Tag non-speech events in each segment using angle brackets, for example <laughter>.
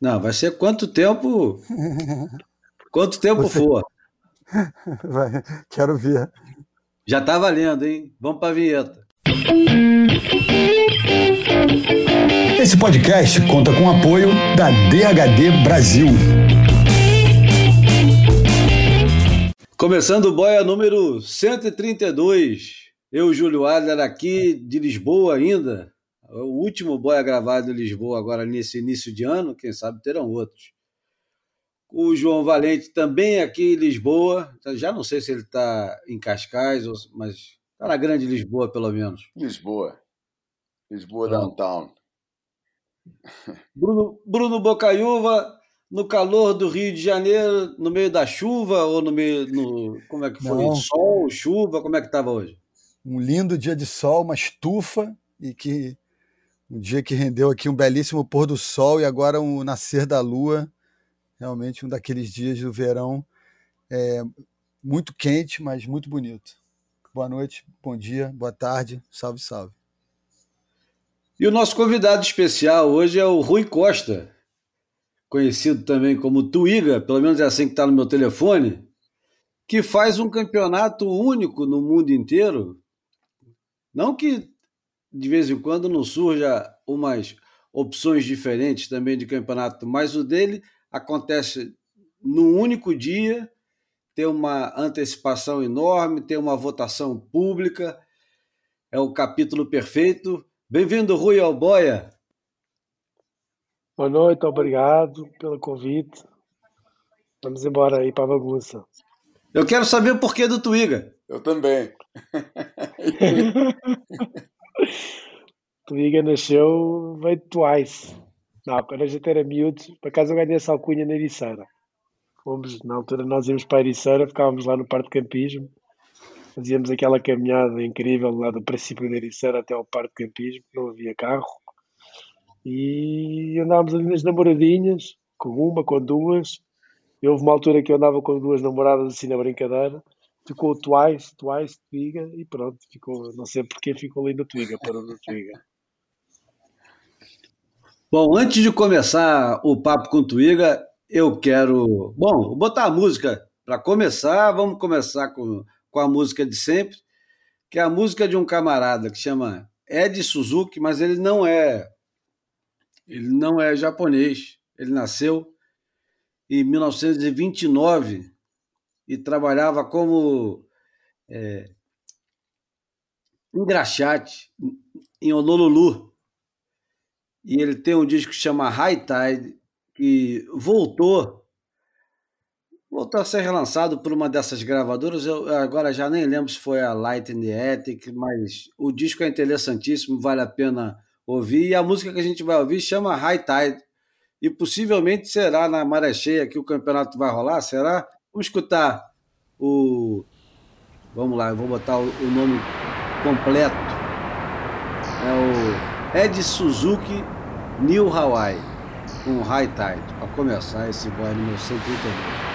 Não, vai ser quanto tempo. quanto tempo Você... for. <laughs> Vai, quero ver. Já tá valendo, hein? Vamos para a vinheta. Esse podcast conta com o apoio da DHD Brasil. Começando o boia número 132. Eu, Júlio Adler, aqui de Lisboa ainda. O último boia gravado em Lisboa agora nesse início de ano, quem sabe terão outros. O João Valente também aqui em Lisboa. Já não sei se ele está em Cascais, mas está na grande Lisboa, pelo menos. Lisboa. Lisboa Downtown. Bruno, Bruno Bocaiúva, no calor do Rio de Janeiro, no meio da chuva ou no meio. No, como é que foi? Não. Sol, chuva? Como é que estava hoje? Um lindo dia de sol, uma estufa, e que um dia que rendeu aqui um belíssimo pôr do sol e agora um nascer da lua. Realmente um daqueles dias do verão é, muito quente, mas muito bonito. Boa noite, bom dia, boa tarde, salve, salve. E o nosso convidado especial hoje é o Rui Costa, conhecido também como Tuiga, pelo menos é assim que está no meu telefone, que faz um campeonato único no mundo inteiro. Não que de vez em quando não surja umas opções diferentes também de campeonato, mas o dele acontece num único dia, tem uma antecipação enorme, tem uma votação pública, é o capítulo perfeito. Bem-vindo, Rui Alboia. Boa noite, obrigado pelo convite. Vamos embora aí para a bagunça. Eu quero saber o porquê do Twiga. Eu também. <laughs> <laughs> Twiga nasceu, veio Twice. Não, quando a gente era miúdo, por acaso eu ganhei essa alcunha na Ericeira. Fomos, na altura nós íamos para a Ericeira, ficávamos lá no parque de campismo Fazíamos aquela caminhada incrível lá do princípio da Ericeira até ao parque de campismo, não havia carro. E andávamos ali nas namoradinhas, com uma, com duas. E houve uma altura que eu andava com duas namoradas assim na brincadeira. Ficou Twice, Twice, Twiga e pronto, ficou, não sei porque ficou no Twiga, parou no Twiga. Bom, antes de começar o papo com Twiga, eu quero, bom, botar a música para começar. Vamos começar com com a música de sempre, que é a música de um camarada que chama Ed Suzuki, mas ele não é ele não é japonês. Ele nasceu em 1929 e trabalhava como é, engraxate em Honolulu. E ele tem um disco que chama High Tide, que voltou voltou a ser relançado por uma dessas gravadoras. Eu agora já nem lembro se foi a Light in the Attic, mas o disco é interessantíssimo, vale a pena ouvir. E a música que a gente vai ouvir chama High Tide. E possivelmente será na maré cheia que o campeonato vai rolar, será? Vamos escutar o. Vamos lá, eu vou botar o, nome completo. É o Ed Suzuki New Hawaii, com High Tide, para começar esse boy número 132.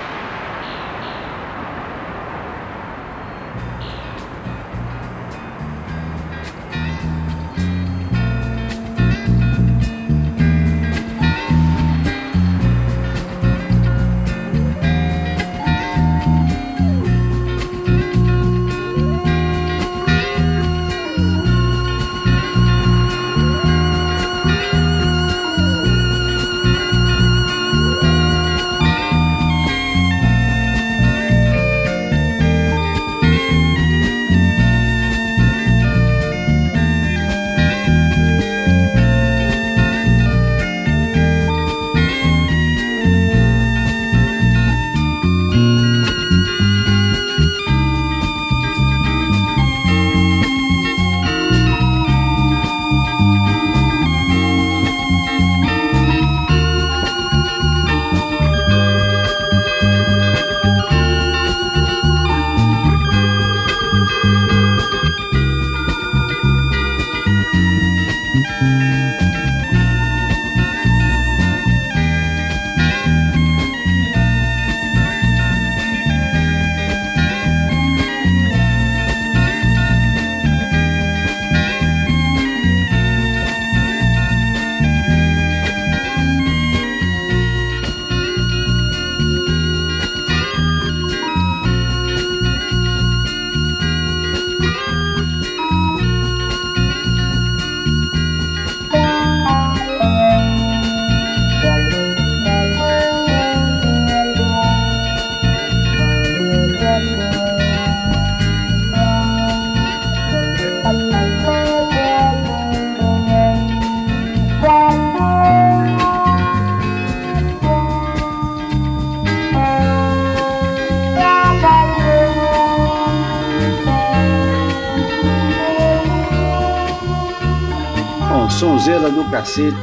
Do cacete.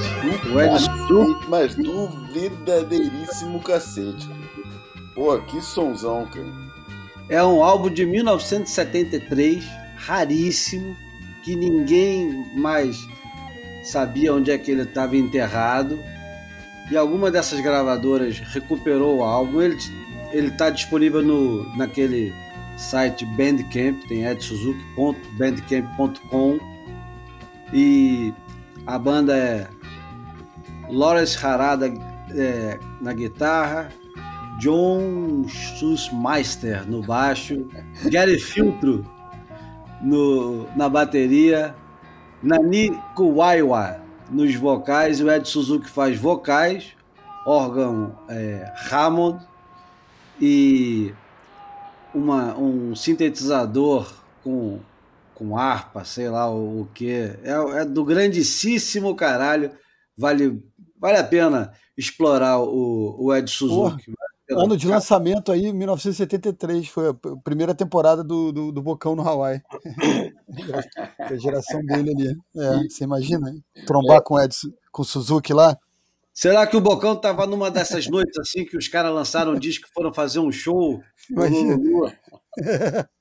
O Ed Suzuki. Mas do verdadeiríssimo cacete. Pô, que sonzão, cara. É um álbum de 1973, raríssimo, que ninguém mais sabia onde é que ele estava enterrado. E alguma dessas gravadoras recuperou o álbum. Ele ele está disponível no naquele site Bandcamp, tem edsuzuki.bandcamp.com e a banda é Lawrence Harada é, na guitarra, John Schussmeister no baixo, Gary Filtro no, na bateria, Nani Kuwaiwa nos vocais, o Ed Suzuki faz vocais, órgão é, Hammond e uma, um sintetizador com, com harpa, sei lá o, o que. É, é, do grandíssimo caralho. Vale, vale a pena explorar o, o Ed Suzuki. Porra, ano de lançamento aí, 1973, foi a primeira temporada do, do, do Bocão no Hawaii. <laughs> a geração dele ali. É, você imagina? Trombar é. com o Ed, com o Suzuki lá? Será que o Bocão estava numa dessas noites assim que os caras lançaram um disco e foram fazer um show? Imagina. <laughs>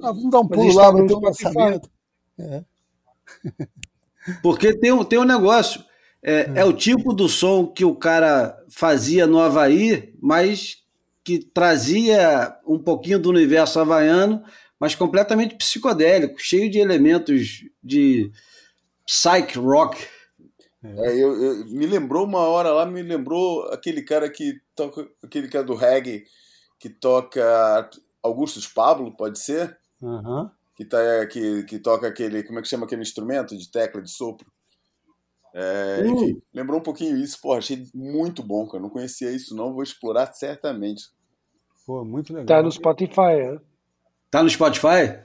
ah, vamos dar um pulo lá, vamos ter um lançamento. É. Porque tem um, tem um negócio. É, é, o tipo do som que o cara fazia no Havaí, mas que trazia um pouquinho do universo havaiano, mas completamente psicodélico, cheio de elementos de psych rock é, eu, eu, me lembrou uma hora lá, me lembrou aquele cara que toca, aquele cara do reggae que toca Augustus Pablo, pode ser? Uhum. Que, tá, que, que toca aquele, como é que chama aquele instrumento de tecla, de sopro? É, uh. enfim, lembrou um pouquinho isso, pô, achei muito bom, cara. Não conhecia isso, não, vou explorar certamente. Pô, muito legal. Tá no Spotify, é? Tá no Spotify?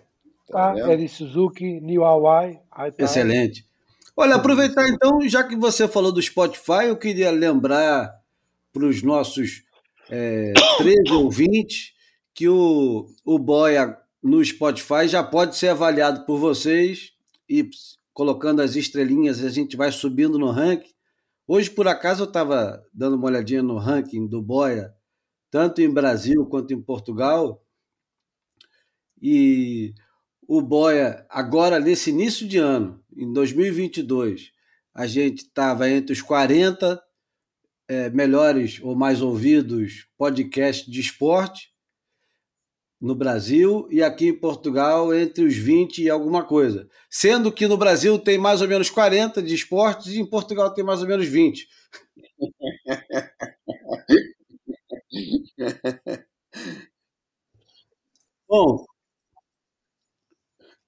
Tá, tá é de Suzuki, New Hawaii. Excelente. Olha, aproveitar então, já que você falou do Spotify, eu queria lembrar para os nossos é, 13 ouvintes que o, o Boia no Spotify já pode ser avaliado por vocês e colocando as estrelinhas a gente vai subindo no ranking. Hoje, por acaso, eu estava dando uma olhadinha no ranking do Boia, tanto em Brasil quanto em Portugal, e o Boia, agora nesse início de ano, em 2022, a gente estava entre os 40 é, melhores ou mais ouvidos podcasts de esporte no Brasil e aqui em Portugal entre os 20 e alguma coisa. Sendo que no Brasil tem mais ou menos 40 de esportes e em Portugal tem mais ou menos 20. <laughs> Bom,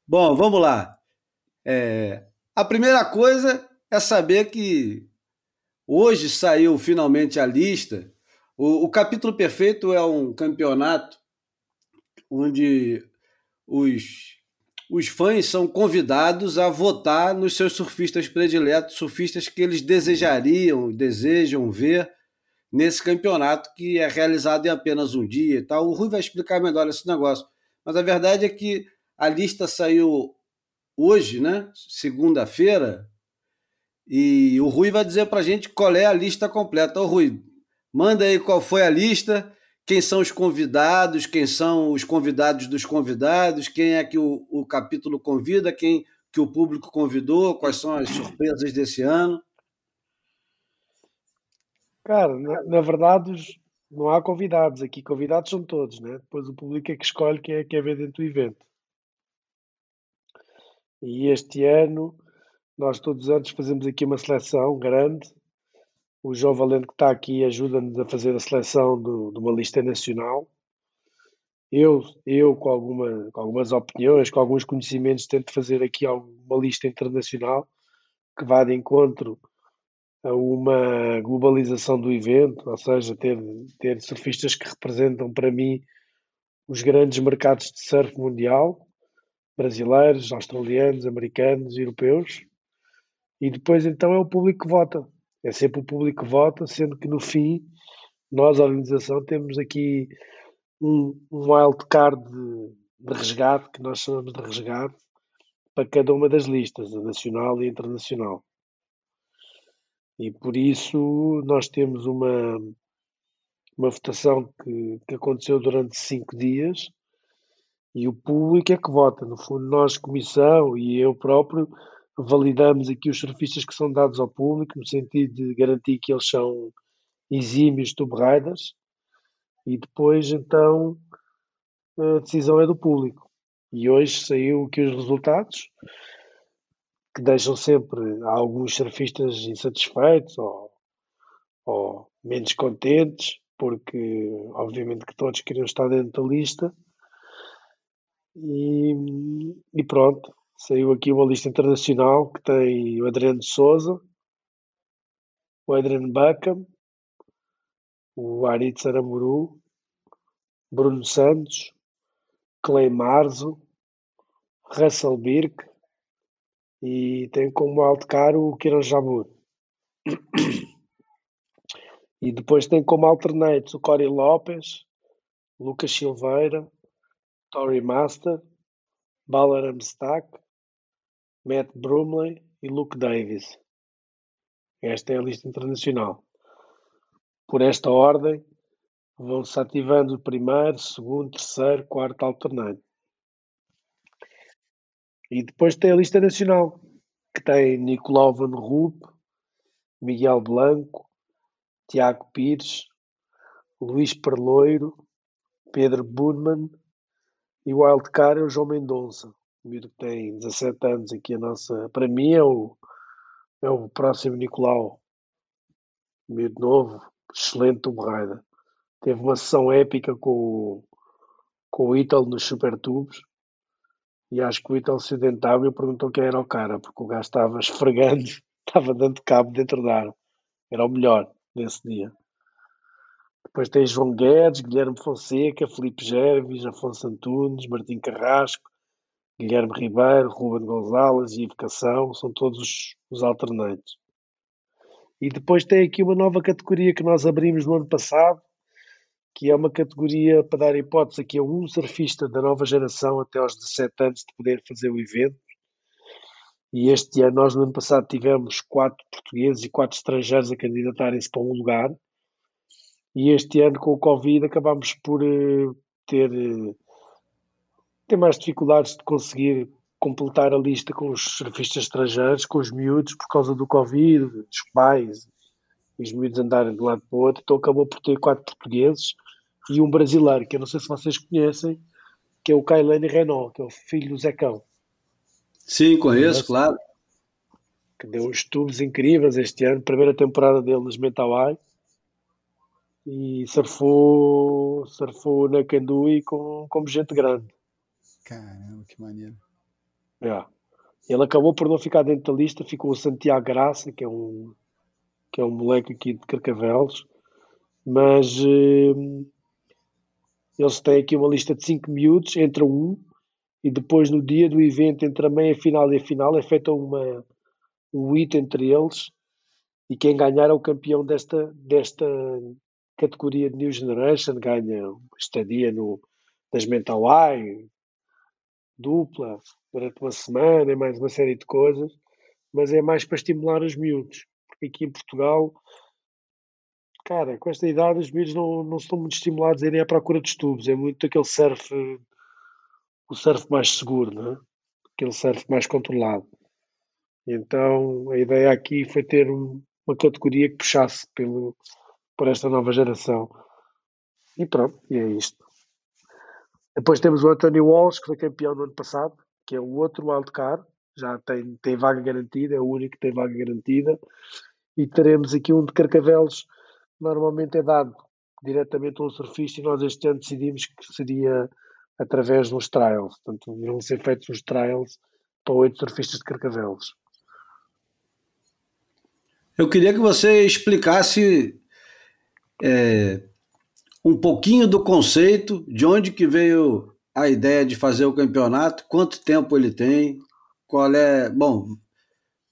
Bom, vamos lá. É, a primeira coisa é saber que hoje saiu finalmente a lista. O, o capítulo perfeito é um campeonato onde os, os fãs são convidados a votar nos seus surfistas prediletos, surfistas que eles desejariam, desejam ver nesse campeonato que é realizado em apenas um dia e tal. O Rui vai explicar melhor esse negócio. Mas a verdade é que a lista saiu hoje, né? Segunda-feira. E o Rui vai dizer para a gente qual é a lista completa. Ô, Rui, manda aí qual foi a lista, quem são os convidados, quem são os convidados dos convidados, quem é que o, o capítulo convida, quem que o público convidou, quais são as surpresas desse ano. Cara, na, na verdade, não há convidados aqui. Convidados são todos, né? Depois o público é que escolhe quem é que quer ver dentro do evento. E este ano, nós todos os anos fazemos aqui uma seleção grande. O João Valente que está aqui ajuda-nos a fazer a seleção do, de uma lista nacional. Eu, eu com, alguma, com algumas opiniões, com alguns conhecimentos, tento fazer aqui uma lista internacional que vá de encontro a uma globalização do evento, ou seja, ter, ter surfistas que representam para mim os grandes mercados de surf mundial brasileiros, australianos, americanos, europeus, e depois então é o público que vota. É sempre o público que vota, sendo que no fim nós, a organização, temos aqui um, um wildcard de, de resgate, que nós chamamos de resgate, para cada uma das listas, a nacional e a internacional. E por isso nós temos uma, uma votação que, que aconteceu durante cinco dias e o público é que vota. No fundo, nós, comissão e eu próprio, validamos aqui os surfistas que são dados ao público, no sentido de garantir que eles são exímios tube riders e depois então a decisão é do público. E hoje saiu aqui os resultados que deixam sempre alguns surfistas insatisfeitos ou, ou menos contentes, porque obviamente que todos queriam estar dentro da lista. E, e pronto, saiu aqui uma lista internacional que tem o Adriano Souza, o Adrian Buckham, o Aritz Saramuru, Bruno Santos, Clay Marzo, Russell Birk e tem como alto caro o Kiran Jamur. E depois tem como alternates o Corey Lopes, Lucas Silveira, Tory Master, Balaram Stack, Matt Brumley e Luke Davis. Esta é a lista internacional. Por esta ordem, vão-se ativando o primeiro, segundo, terceiro, quarto alternante. E depois tem a lista nacional, que tem Nicolau Van Rup, Miguel Blanco, Tiago Pires, Luís Perloiro, Pedro Bunman e o wildcard é o João Mendonça, o que tem 17 anos aqui a nossa, para mim é o, é o próximo Nicolau, miúdo novo, excelente Tomb. Teve uma sessão épica com o, com o Ítalo nos Super Tubos e acho que o Ítalo se dentava e perguntou quem era o cara, porque o gajo estava esfregando, <laughs> estava dando cabo dentro da área. Era o melhor nesse dia. Depois tem João Guedes, Guilherme Fonseca, Felipe Gerves, Afonso Antunes, Martim Carrasco, Guilherme Ribeiro, Ruben Gonzalez e Evocação, são todos os, alternantes. E depois tem aqui uma nova categoria que nós abrimos no ano passado, que é uma categoria para dar hipótese aqui a um surfista da nova geração até aos 17 anos de poder fazer o evento. E este ano, nós no ano passado tivemos quatro portugueses e quatro estrangeiros a candidatarem-se para um lugar. E este ano, com o Covid, acabámos por uh, ter, ter mais dificuldades de conseguir completar a lista com os surfistas estrangeiros, com os miúdos, por causa do Covid, dos pais, e os miúdos andarem de um lado para o outro. Então acabou por ter quatro portugueses e um brasileiro, que eu não sei se vocês conhecem, que é o Kailane Renault, que é o filho do Zecão. Sim, conheço, claro. Que deu uns tubos incríveis este ano, primeira temporada dele nos Mentawai. E surfou, surfou na Candui com, como gente grande. Caramba, que maneiro. É. Ele acabou por não ficar dentro da lista, ficou o Santiago Graça, que é um, que é um moleque aqui de Carcavelos, mas eh, eles têm aqui uma lista de 5 miúdos, entra um, e depois no dia do evento, entre a meia final e a final, é feita uma, um hit entre eles, e quem ganhar é o campeão desta, desta categoria de New Generation, ganha estadia no, das Mental Eye, dupla, durante uma semana, e mais uma série de coisas, mas é mais para estimular os miúdos, porque aqui em Portugal cara, com esta idade os miúdos não, não estão muito estimulados a irem à procura de tubos, é muito aquele surf, o surf mais seguro, não é? aquele surf mais controlado. Então a ideia aqui foi ter um, uma categoria que puxasse pelo, por esta nova geração. E pronto, e é isto. Depois temos o António Walsh, que foi campeão no ano passado, que é o outro wildcard, já tem, tem vaga garantida, é o único que tem vaga garantida. E teremos aqui um de Carcavelos, normalmente é dado diretamente a um surfista e nós este ano decidimos que seria através dos trials. Portanto, vão ser feitos os trials para oito surfistas de Carcavelos. Eu queria que você explicasse é, um pouquinho do conceito, de onde que veio a ideia de fazer o campeonato, quanto tempo ele tem, qual é... Bom,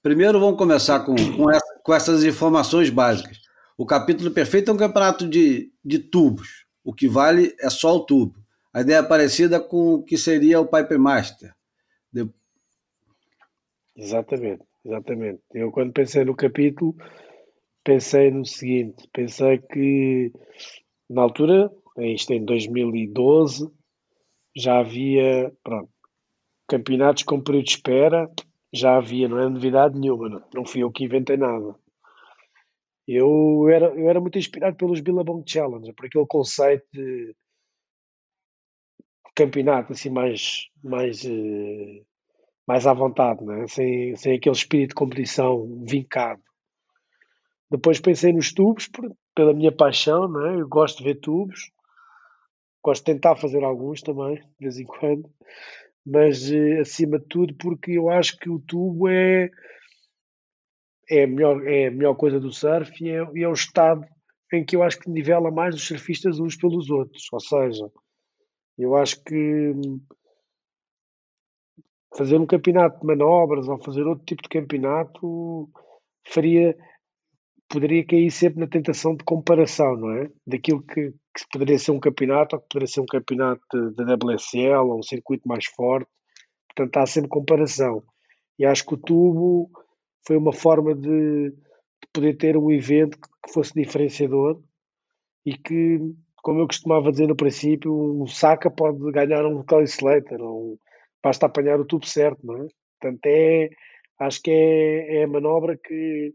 primeiro vamos começar com, com, essa, com essas informações básicas. O capítulo perfeito é um campeonato de, de tubos. O que vale é só o tubo. A ideia é parecida com o que seria o Pipe Master. De... Exatamente, exatamente. Eu quando pensei no capítulo, pensei no seguinte: pensei que na altura, isto em 2012, já havia pronto, campeonatos com período de espera, já havia, não é novidade nenhuma, não, não fui eu que inventei nada. Eu era, eu era muito inspirado pelos Billabong Challenge, por aquele conceito de campeonato assim mais, mais, eh, mais à vontade, né? sem, sem aquele espírito de competição vincado. Depois pensei nos tubos, por, pela minha paixão, né? eu gosto de ver tubos, gosto de tentar fazer alguns também, de vez em quando, mas eh, acima de tudo porque eu acho que o tubo é é a melhor, é a melhor coisa do surf e é, e é o estado em que eu acho que nivela mais os surfistas uns pelos outros. Ou seja, eu acho que fazer um campeonato de manobras ou fazer outro tipo de campeonato faria poderia cair sempre na tentação de comparação, não é? Daquilo que, que poderia ser um campeonato ou que poderia ser um campeonato da WSL ou um circuito mais forte. Portanto, há sempre comparação. E acho que o tubo foi uma forma de, de poder ter um evento que fosse diferenciador e que, como eu costumava dizer no princípio, um saca pode ganhar um Kelly Slater, ou basta apanhar o tubo certo, não é? Portanto, é, acho que é, é a manobra que,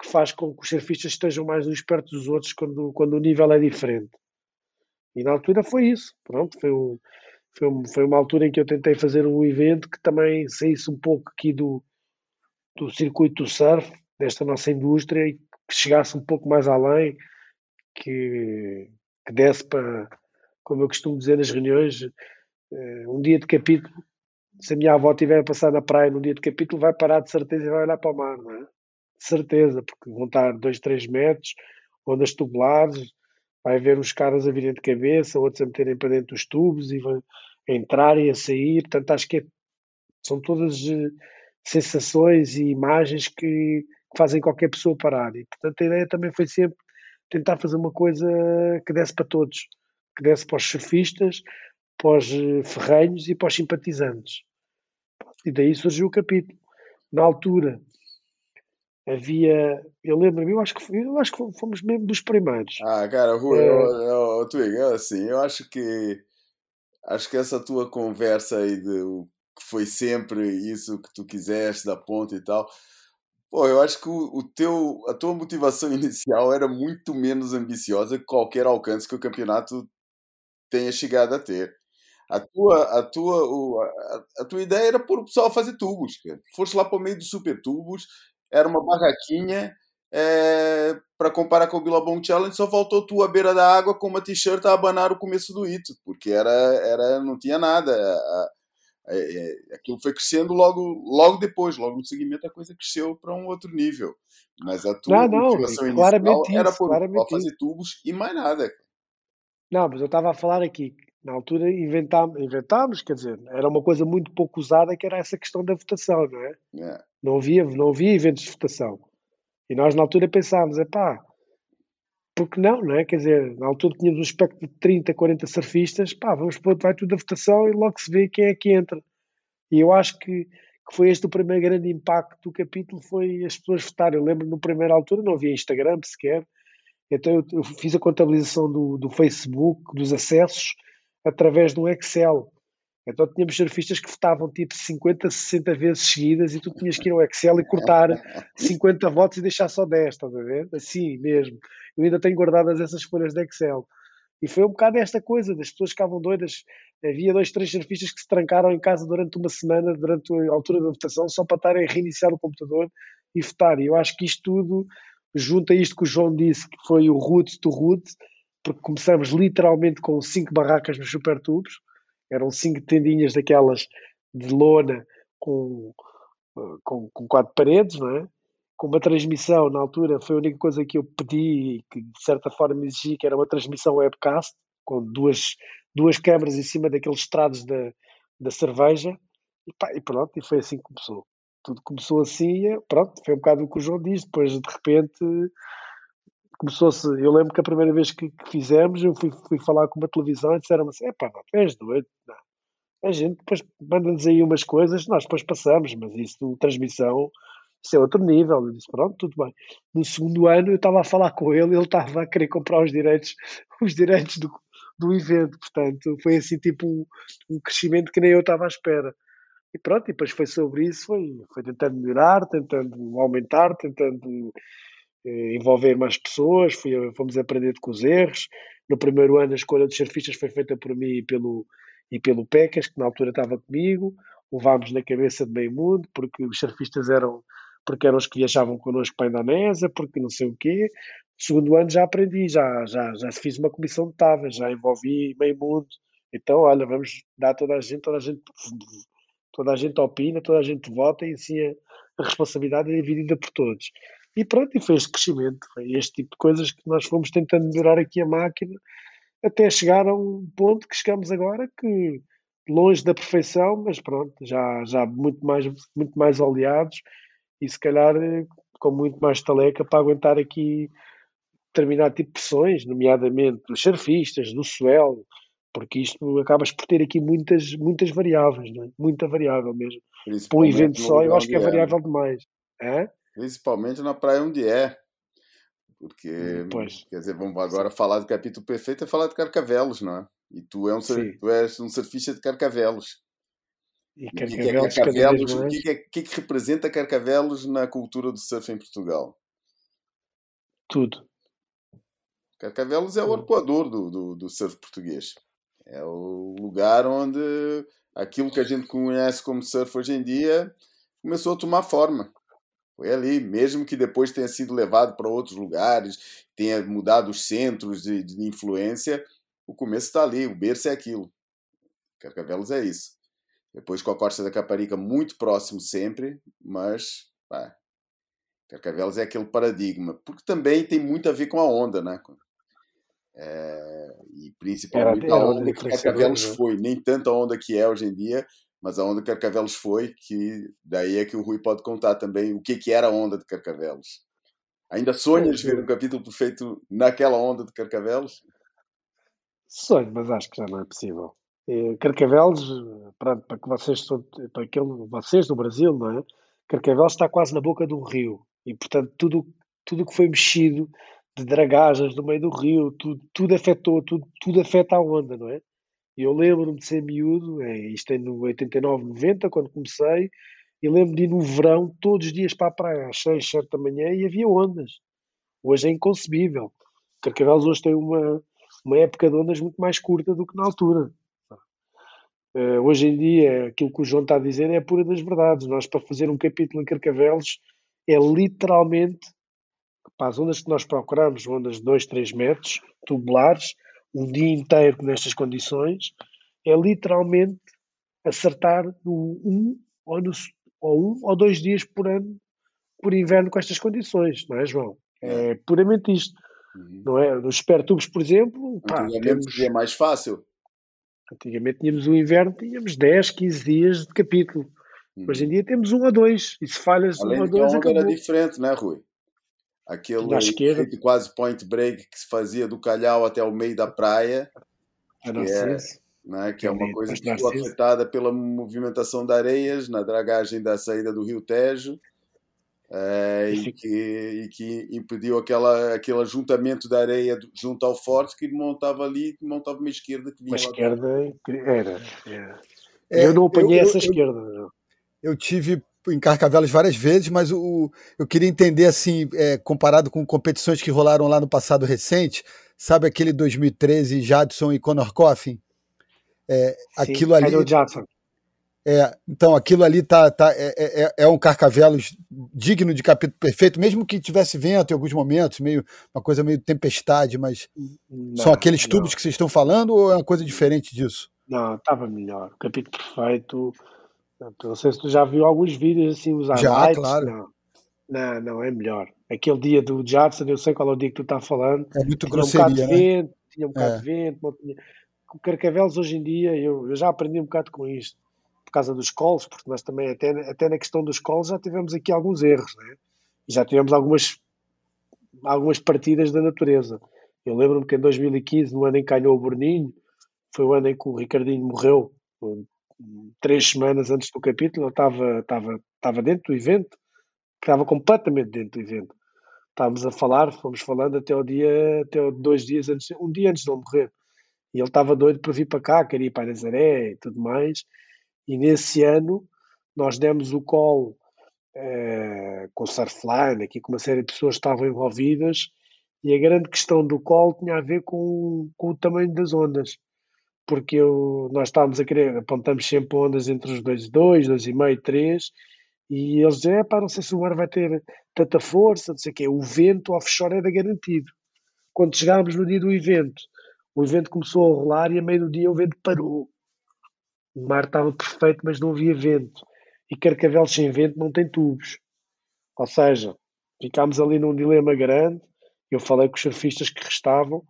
que faz com que os surfistas estejam mais uns perto dos outros quando, quando o nível é diferente. E na altura foi isso. Pronto, foi, um, foi, um, foi uma altura em que eu tentei fazer um evento que também saísse um pouco aqui do, do circuito do surf, desta nossa indústria, e que chegasse um pouco mais além, que, que desse para, como eu costumo dizer nas reuniões, eh, um dia de capítulo, se a minha avó estiver a passar na praia num dia de capítulo, vai parar de certeza e vai olhar para o mar, não é? De certeza, porque vão estar 2, 3 metros, ondas tubulares, vai ver os caras a virem de cabeça, outros a meterem para dentro dos tubos e vão entrar e a sair. Portanto, acho que é, são todas eh, sensações e imagens que, fazem qualquer pessoa parar. E, portanto, a ideia também foi sempre tentar fazer uma coisa que desse para todos, que desse para os surfistas, para os eh, ferrenhos e para os simpatizantes. E daí surgiu o capítulo. Na altura havia, eu lembro-me, eu acho que eu acho que fomos mesmo dos primeiros. Ah, cara, Rui, é... eu, eu, Twig, eu, assim, eu acho que acho que essa tua conversa aí de que foi sempre isso que tu quiseste da ponta e tal. Pô, eu acho que o, o, teu, a tua motivação <laughs> inicial era muito menos ambiciosa que qualquer alcance que o campeonato tenha chegado a ter. A tua, a tua, o, a, a, tua ideia era pôr o pessoal a fazer tubos. Cara. Foste lá para o meio dos super tubos, era uma barraquinha é, para comparar com o Billabong Challenge, só faltou tu à beira da água com uma t-shirt a abanar o começo do hito, porque era, era, não tinha nada. A, é, é, aquilo foi crescendo logo, logo depois, logo no seguimento a coisa cresceu para um outro nível. Mas a tua não, motivação não, inicial isso, era por fazer tubos e mais nada. Não, mas eu estava a falar aqui, na altura inventámos, inventámos, quer dizer, era uma coisa muito pouco usada que era essa questão da votação, não é? é. Não, havia, não havia eventos de votação. E nós na altura pensávamos, é pá, porque não, não é? Quer dizer, na altura tínhamos um espectro de 30, 40 surfistas, pá, vamos pôr, vai tudo a votação e logo se vê quem é que entra. E eu acho que, que foi este o primeiro grande impacto do capítulo, foi as pessoas votarem. Eu lembro na primeira altura, não havia Instagram sequer, então eu, eu fiz a contabilização do, do Facebook, dos acessos, através de um Excel. Então tínhamos surfistas que votavam tipo 50, 60 vezes seguidas e tu tinhas que ir ao Excel e cortar 50 votos e deixar só 10, estás a ver? Assim mesmo. Eu ainda tenho guardadas essas folhas de Excel. E foi um bocado esta coisa, das pessoas ficavam doidas. Havia dois, três surfistas que se trancaram em casa durante uma semana, durante a altura da votação, só para estarem a reiniciar o computador e votar. E eu acho que isto tudo, junta isto que o João disse, que foi o root to root, porque começamos literalmente com cinco barracas nos super tubos, eram cinco tendinhas daquelas de lona com, eh, com, com quatro paredes, não é? Com uma transmissão, na altura, foi a única coisa que eu pedi e que de certa forma exigi, que era uma transmissão webcast, com duas, duas câmaras em cima daqueles estrados da, da cerveja, e, pá, e pronto, e foi assim que começou. Tudo começou assim, e pronto, foi um bocado o que o João diz, depois de repente começou-se, eu lembro que a primeira vez que, que fizemos, eu fui, fui, falar com uma televisão e disseram assim, epá, não, és doido, não. A gente depois manda-nos aí umas coisas, nós depois passamos, mas isso, transmissão, isso é outro nível. Eu disse, pronto, tudo bem. No segundo ano eu estava a falar com ele, ele estava a querer comprar os direitos, <laughs> os direitos do, do evento, portanto, foi assim tipo um, um crescimento que nem eu estava à espera. E pronto, e depois foi sobre isso, foi, foi tentando melhorar, tentando aumentar, tentando envolver mais pessoas, fui, fomos aprender com os erros. No primeiro ano a escolha dos surfistas foi feita por mim e pelo, e pelo Pecas, que na altura estava comigo. Levámos na cabeça de meio mundo, porque os surfistas eram porque eram os que viajavam connosco para a Indonésia, porque não sei o quê. No segundo ano já aprendi, já, já, já fiz uma comissão de táveis, já envolvi meio mundo. Então, olha, vamos dar toda a gente, toda a gente, toda a gente opina, toda a gente vota e assim a, a responsabilidade é dividida por todos. E pronto, e foi este crescimento, foi este tipo de coisas que nós fomos tentando melhorar aqui a máquina até chegar a um ponto que chegamos agora que longe da perfeição, mas pronto, já, já muito, mais, muito mais oleados e se calhar eh, com muito mais taleca para aguentar aqui determinado tipo de pressões, nomeadamente dos surfistas, do swell, porque isto acabas por ter aqui muitas, muitas variáveis, é? muita variável mesmo. Para um evento só, eu acho que é variável demais. É? Principalmente na praia onde é. Porque, hum, pois. quer dizer, vamos agora falar do capítulo perfeito é falar de Carcavelos, não é? E tu, é um, tu és um surfista de Carcavelos. E, e que, é Carcavelos, o que, é, que, que representa Carcavelos na cultura do surf em Portugal? Tudo. Carcavelos é o arpoador do, do, do surf português. É o lugar onde aquilo que a gente conhece como surf hoje em dia começou a tomar forma. Foi ali, mesmo que depois tenha sido levado para outros lugares, tenha mudado os centros de, de influência, o começo está ali, o berço é aquilo. Carcavelos é isso. Depois com a Costa da Caparica muito próximo sempre, mas pá, Carcavelos é aquele paradigma, porque também tem muito a ver com a onda, né? É, e principalmente era, era a onda que Carcavelos né? foi, nem tanto a onda que é hoje em dia, mas a onda que Carcavelos foi, que daí é que o Rui pode contar também o que, que era a onda de Carcavelos. Ainda sonhas ver um capítulo perfeito naquela onda de Carcavelos? Sonho, mas acho que já não é possível. E Carcavelos, pronto, para que vocês, para aquele, vocês do Brasil, não é? Carcavelos está quase na boca do rio e, portanto, tudo tudo que foi mexido de dragagens no meio do rio, tudo, tudo afetou, tudo, tudo afeta a onda, não é? Eu lembro-me de ser miúdo, é, isto é no 89, 90, quando comecei, e lembro-me de ir no verão, todos os dias para a praia, às 6, 7 da manhã, e havia ondas. Hoje é inconcebível. Carcavelos hoje tem uma, uma época de ondas muito mais curta do que na altura. Uh, hoje em dia, aquilo que o João está a dizer é a pura das verdades. Nós, para fazer um capítulo em Carcavelos, é literalmente, para as ondas que nós procuramos, ondas de 2, 3 metros, tubulares, um dia inteiro nestas condições, é literalmente acertar no um ou, no, ou um ou dois dias por ano por inverno com estas condições, não é, João? É, é. puramente isto. Uhum. Não é? Nos supertubos, por exemplo, pá, temos... é mais fácil. Antigamente tínhamos o inverno, tínhamos 10, 15 dias de capítulo. Uhum. Hoje em dia temos um a dois. E se falhas Além um a dois, acabou. era diferente, não é, Rui? Aquele feito quase point break que se fazia do calhau até o meio da praia. Que é, né, que é uma coisa que ficou afetada pela movimentação de areias na dragagem da saída do Rio Tejo. É, e, que, e que impediu aquela, aquele ajuntamento da areia junto ao forte que montava ali, montava uma esquerda que vinha Uma esquerda era. era. É, eu não apanhei eu, essa eu, esquerda. Eu, eu tive em Carcavelos várias vezes, mas o, eu queria entender, assim, é, comparado com competições que rolaram lá no passado recente, sabe aquele 2013 Jadson e Conor Coffin? É, Sim, aquilo ali. É, então aquilo ali tá, tá é, é, é, é um Carcavelos digno de capítulo perfeito, mesmo que tivesse vento em alguns momentos, meio uma coisa meio tempestade, mas não, são aqueles tubos não. que vocês estão falando ou é uma coisa diferente disso? Não, estava melhor. O capítulo perfeito não sei se tu já viu alguns vídeos assim, os Já, claro. Não, não, não, é melhor. Aquele dia do Jadson, eu sei qual é o dia que tu estás falando. É muito tinha grosseria, um bocado de né? vento, tinha um bocado é. de vento. Tinha... Com Carcavelos hoje em dia, eu, eu já aprendi um bocado com isto, por causa dos calls, porque nós também, até, até na questão dos calls, já tivemos aqui alguns erros, né? já tivemos algumas, algumas partidas da natureza. Eu lembro-me que em 2015, no ano em que ganhou o Borninho, foi o ano em que o Ricardinho morreu, três semanas antes do capítulo, eu estava, estava, estava dentro do evento, estava completamente dentro do evento. Estávamos a falar, fomos falando até o dia, até dois dias antes, um dia antes de ele morrer. E ele estava doido para vir para cá, queria ir para Nazaré e tudo mais. E nesse ano nós demos o call eh, com o Surfline, aqui com uma série de pessoas que estavam envolvidas, e a grande questão do call tinha a ver com, com o tamanho das ondas. Porque eu, nós estávamos a querer, apontamos sempre ondas entre os 2,2, 2,5, 3, e eles dizem, pá, não sei se o mar vai ter tanta força, não sei o quê. O vento offshore era garantido. Quando chegámos no dia do evento, o evento começou a rolar e a meio do dia o vento parou. O mar estava perfeito, mas não havia vento. E Carcavelos sem vento não tem tubos. Ou seja, ficámos ali num dilema grande. Eu falei com os surfistas que restavam,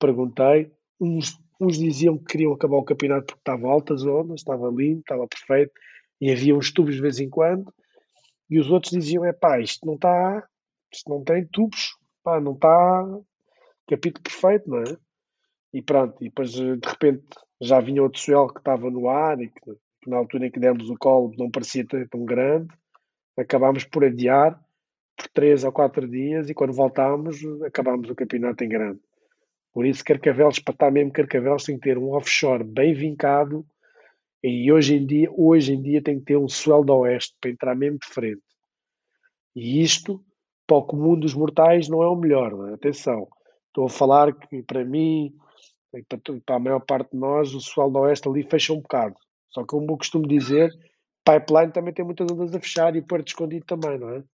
perguntei. Uns, uns diziam que queriam acabar o campeonato porque estava altas ondas, estava lindo, estava perfeito e havia uns tubos de vez em quando, e os outros diziam: é pá, isto não está, isto não tem tubos, pá, não está capítulo perfeito, não é? E pronto, e depois de repente já vinha outro swell que estava no ar e que, que, na altura em que demos o colo não parecia tão grande, acabámos por adiar por três ou quatro dias e quando voltámos acabámos o campeonato em grande. Por isso, Carcavelos, para estar mesmo Carcavelos, tem que ter um offshore bem vincado e hoje em dia, hoje em dia tem que ter um swell do oeste para entrar mesmo de frente. E isto, para o comum dos mortais, não é o melhor. É? Atenção, estou a falar que para mim, e para, a maior parte de nós, o swell do oeste ali fecha um bocado. Só que, como eu costumo dizer, pipeline também tem muitas ondas a fechar e Porto Escondido também, não é?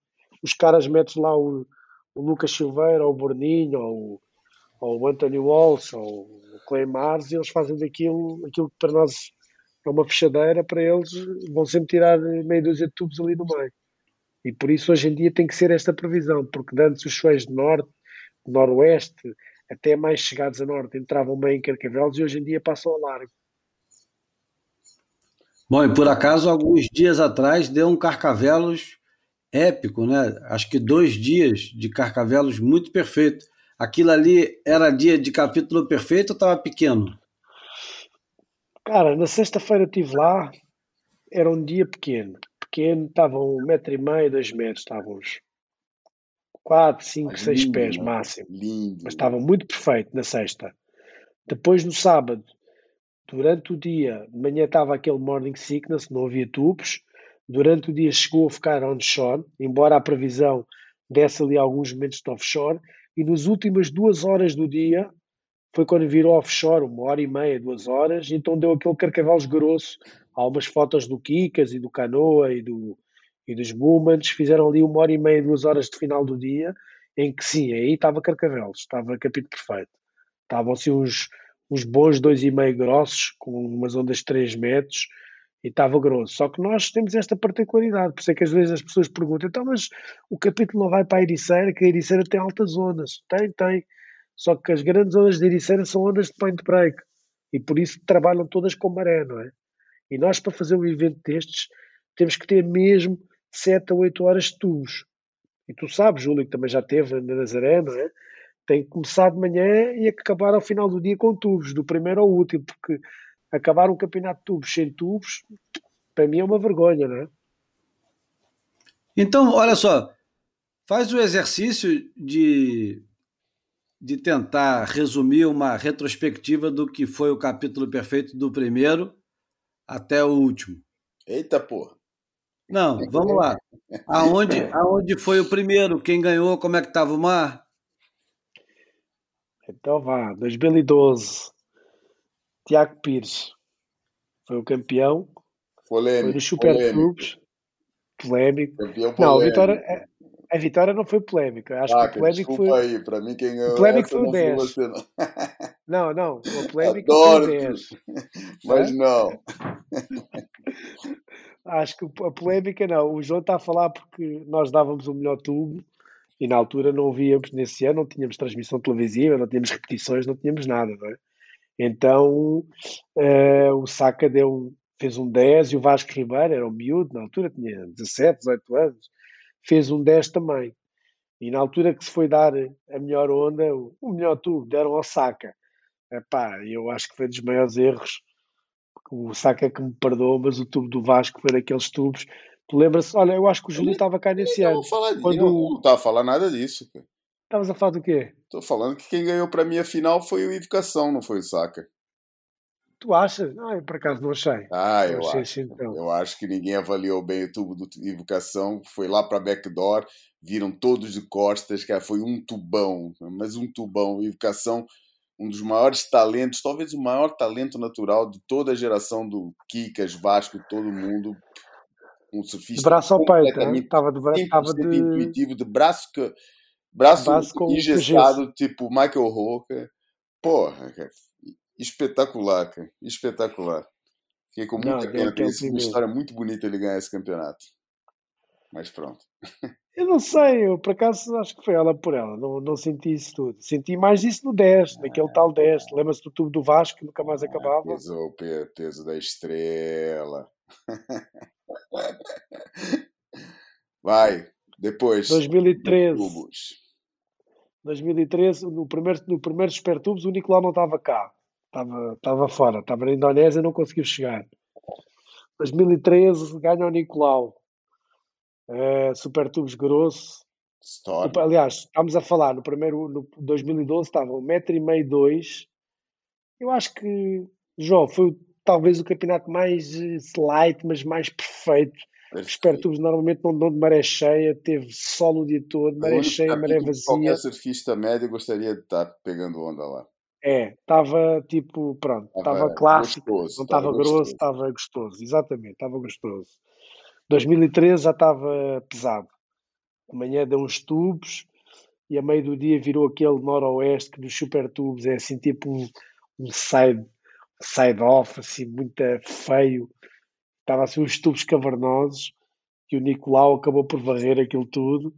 Os caras metem lá o, o Lucas Silveira, ou o Borninho, ou, ou o Anthony Walsh, ou o Clay Mars, e eles fazem daquilo aquilo que para nós é uma fechadeira para eles, vão sempre tirar meia dúzia de tubos ali no meio. E por isso hoje em dia tem que ser esta previsão, porque antes os feios de norte, de noroeste, até mais chegados a norte, entravam meio em Carcavelos e hoje em dia passam a largo. Bom, e por acaso, alguns dias atrás, deu um Carcavelos épico, né? Acho que dois dias de Carcavelos muito perfeito. Aquilo ali era dia de capítulo perfeito ou estava pequeno? Cara, na sexta-feira estive lá, era um dia pequeno. Pequeno, estavam um metro e meio, dois metros, estavam uns quatro, cinco, ah, seis lindo, pés máximo. Lindo. Mas estava muito perfeito na sexta. Depois no sábado, durante o dia, de manhã estava aquele morning sickness, não havia tubos. Durante o dia chegou a ficar onshore, embora a previsão desse ali alguns momentos de offshore. E nas últimas duas horas do dia, foi quando virou offshore, uma hora e meia, duas horas, então deu aquele carcavalos grosso. Há umas fotos do Kikas e do Canoa e, do, e dos Movements, fizeram ali uma hora e meia, duas horas de final do dia, em que sim, aí estava carcavelos, estava capítulo perfeito. Estavam assim uns, uns bons dois e meio grossos, com umas ondas de 3 metros, e estava grosso. Só que nós temos esta particularidade, por isso é que às vezes as pessoas perguntam, então, mas o capítulo não vai para a Ericeira, que a Ericeira tem altas ondas. Tem, tem. Só que as grandes ondas de Ericeira são ondas de point break e por isso trabalham todas com maré, não é? E nós, para fazer um evento destes, temos que ter mesmo 7 a 8 horas de tubos. E tu sabes, Júlio, que também já teve na Nazaré, não é? Tem que começar de manhã e acabar ao final do dia com tubos, do primeiro ao último, porque acabar um campeonato de tubos sem tubos, para mim é uma vergonha, não é? Então, olha só, faz o exercício de de tentar resumir uma retrospectiva do que foi o capítulo perfeito do primeiro até o último. Eita, pô. Não, vamos lá. Aonde, aonde foi o primeiro? Quem ganhou? Como é que estava o mar? Então vá, 2012. Tiago Pires foi o campeão. Polêmico. Foi no Super polêmico. Clubes. Polémico. Campeão polêmico. Não, a vitória, é, a vitória não foi polémica. Acho ah, que o polémico foi. aí, para mim quem ganhou. <laughs> O polémico foi o 10. Você, não. não, não, o polémico Adoro foi o 10. Mas <laughs> é? não. Acho que a polémica não. O João está a falar porque nós dávamos o melhor tubo e na altura não víamos nesse ano, não tínhamos transmissão televisiva, não tínhamos repetições, não tínhamos nada, não é? Então uh, o Saca deu, fez um 10 e o Vasco Ribeiro era um miúdo, na altura tinha 17, 18 anos fez um 10 também. E na altura que se foi dar a melhor onda, o melhor tubo, deram ao Saca. Epá, eu acho que foi dos maiores erros. O Saca que me perdoou, mas o tubo do Vasco foi daqueles tubos. Tu lembras? Olha, eu acho que o Júlio estava cá nesse ano. Falar quando... Eu não estava a falar nada disso. Estavas a falar do quê? Estou falando que quem ganhou para mim a final foi o Educação, não foi o Saka. Tu achas? Ah, eu por acaso não achei. Ah, eu, achei acho. Assim, então. Eu acho que ninguém avaliou bem o tubo do Educação. Foi lá para backdoor, viram todos de costas, cara. Foi um tubão, mas um tubão. Educação, um dos maiores talentos, talvez o maior talento natural de toda a geração do Kikas, Vasco, todo mundo. Um surfista. De braço ao peito, estava de braço. de... intuitivo, de braço, que, braço, engessado, tipo Michael Hooker. Porra, cara espetacular, cara. Espetacular. Fiquei com muita não, pena. Tem uma história muito bonita ele ganhar esse campeonato. Mas pronto. <laughs> Eu não sei, eu por acaso acho que foi ela por ela, não, não senti isso tudo. Senti mais isso no 10, naquele tal 10. Lembra-se do tubo do Vasco que nunca mais ah, acabava? Pesou o peso da estrela. <laughs> Vai, depois. 2013. 2013, no primeiro, no primeiro Super Tubos, o Nicolau não estava cá. Estava, estava fora, estava na Indonésia e não conseguiu chegar. 2013 ganha o Nicolau. Uh, Super Tubos Grosso. Storm. Aliás, estamos a falar no primeiro, no 2012 estava um metro e meio, dois. Eu acho que, João, foi talvez o campeonato mais light, mas mais perfeito. Os Super Tubos normalmente não dão de maré cheia, teve sol o dia todo, maré cheia, maré vazia. Qualquer surfista médio gostaria de estar pegando onda lá. É, estava tipo, pronto, estava clássico, gostoso, não estava grosso, estava gostoso, exatamente, estava gostoso. 2013 já estava pesado. De manhã deu uns tubos e a meio do dia virou aquele noroeste que dos super tubos é assim tipo um, um side, side off, assim, muito feio. Estava assim uns tubos cavernosos e o Nicolau acabou por varrer aquilo tudo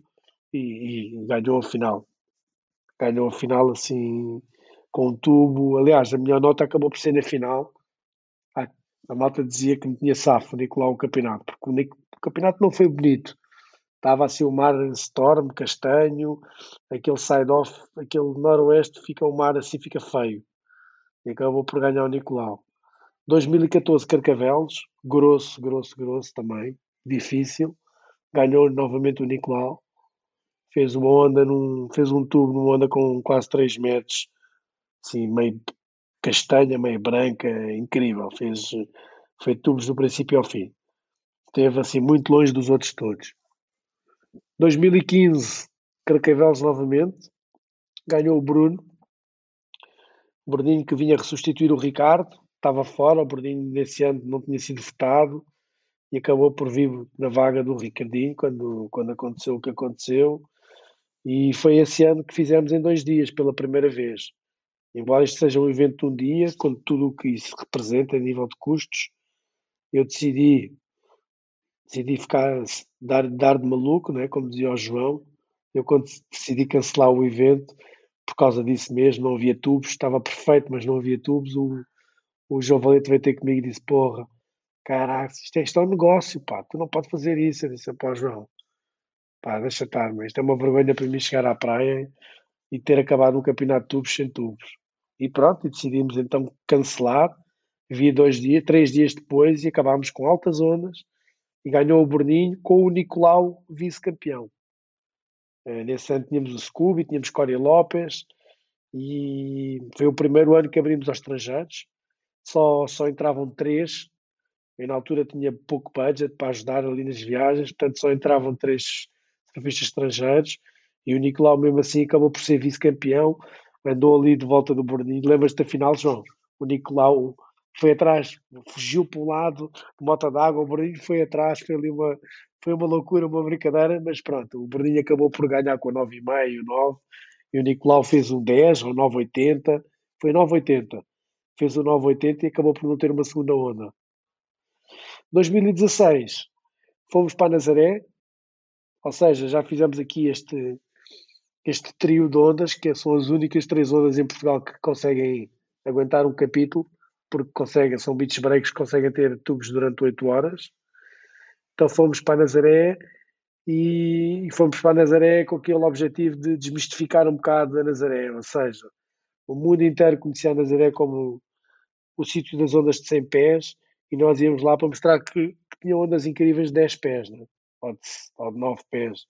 e, e ganhou a final. Ganhou a final assim com um tubo. Aliás, a melhor nota acabou por ser na final. A malta dizia que não tinha safo Nicolau o campeonato, porque o, Nic... o campeonato não foi bonito. Estava assim o mar storm, castanho, aquele side-off, aquele noroeste, fica o mar assim, fica feio. E acabou por ganhar o Nicolau. 2014 Carcavelos, grosso, grosso, grosso também, difícil. Ganhou novamente o Nicolau. Fez uma onda, num, fez um tubo numa onda com quase 3 metros assim, meio castanha, meio branca, incrível. Fez, fez tubos do princípio ao fim. Esteve assim muito longe dos outros todos. 2015, Carcavelos novamente. Ganhou o Bruno. O Bruninho que vinha ressuscitar o Ricardo. Estava fora, o Bruninho nesse ano não tinha sido votado e acabou por vir na vaga do Ricardinho quando, quando aconteceu o que aconteceu. E foi esse ano que fizemos em dois dias pela primeira vez. Embora isto seja um evento de um dia, com tudo o que isso representa a nível de custos, eu decidi decidi ficar dar, dar de maluco, né? como dizia o João. Eu quando decidi cancelar o evento, por causa disso mesmo, não havia tubos, estava perfeito, mas não havia tubos. O, o Valente veio ter comigo e disse: Porra, caraca, isto é, isto é um negócio, pá, tu não podes fazer isso. Eu disse: Pá, João, pá, deixa estar, mas isto é uma vergonha para mim chegar à praia e ter acabado um campeonato de tubos sem tubos. E pronto, e decidimos então cancelar. Vi dois dias, três dias depois e acabámos com altas ondas e ganhou o Borninho com o Nicolau vice-campeão. Uh, nesse ano tínhamos o Scooby, tínhamos Cory Lopes e foi o primeiro ano que abrimos aos estrangeiros. Só, só entravam três. Eu, na altura tinha pouco budget para ajudar ali nas viagens, portanto só entravam três surfistas estrangeiros e o Nicolau mesmo assim acabou por ser vice-campeão andou ali de volta do Borninho. Lembras-te da final, João? O Nicolau foi atrás, fugiu para um lado, moto d'água, o Borninho foi atrás, foi ali uma, foi uma loucura, uma brincadeira, mas pronto, o Borninho acabou por ganhar com a 9,5 e o 9, e o Nicolau fez um 10 ou 9,80, foi 9,80, fez o 9,80 e acabou por não ter uma segunda onda. 2016, fomos para Nazaré, ou seja, já fizemos aqui este, este trio de ondas, que são as únicas três ondas em Portugal que conseguem aguentar um capítulo, porque conseguem, são beach breaks que conseguem ter tubos durante 8 horas. Então fomos para Nazaré e, fomos para Nazaré com aquele objetivo de desmistificar um bocado a Nazaré, ou seja, o mundo inteiro conhecia a Nazaré como o sítio das ondas de 100 pés e nós íamos lá para mostrar que, que tinha ondas incríveis de 10 pés, né? ou, de, ou de 9 pés.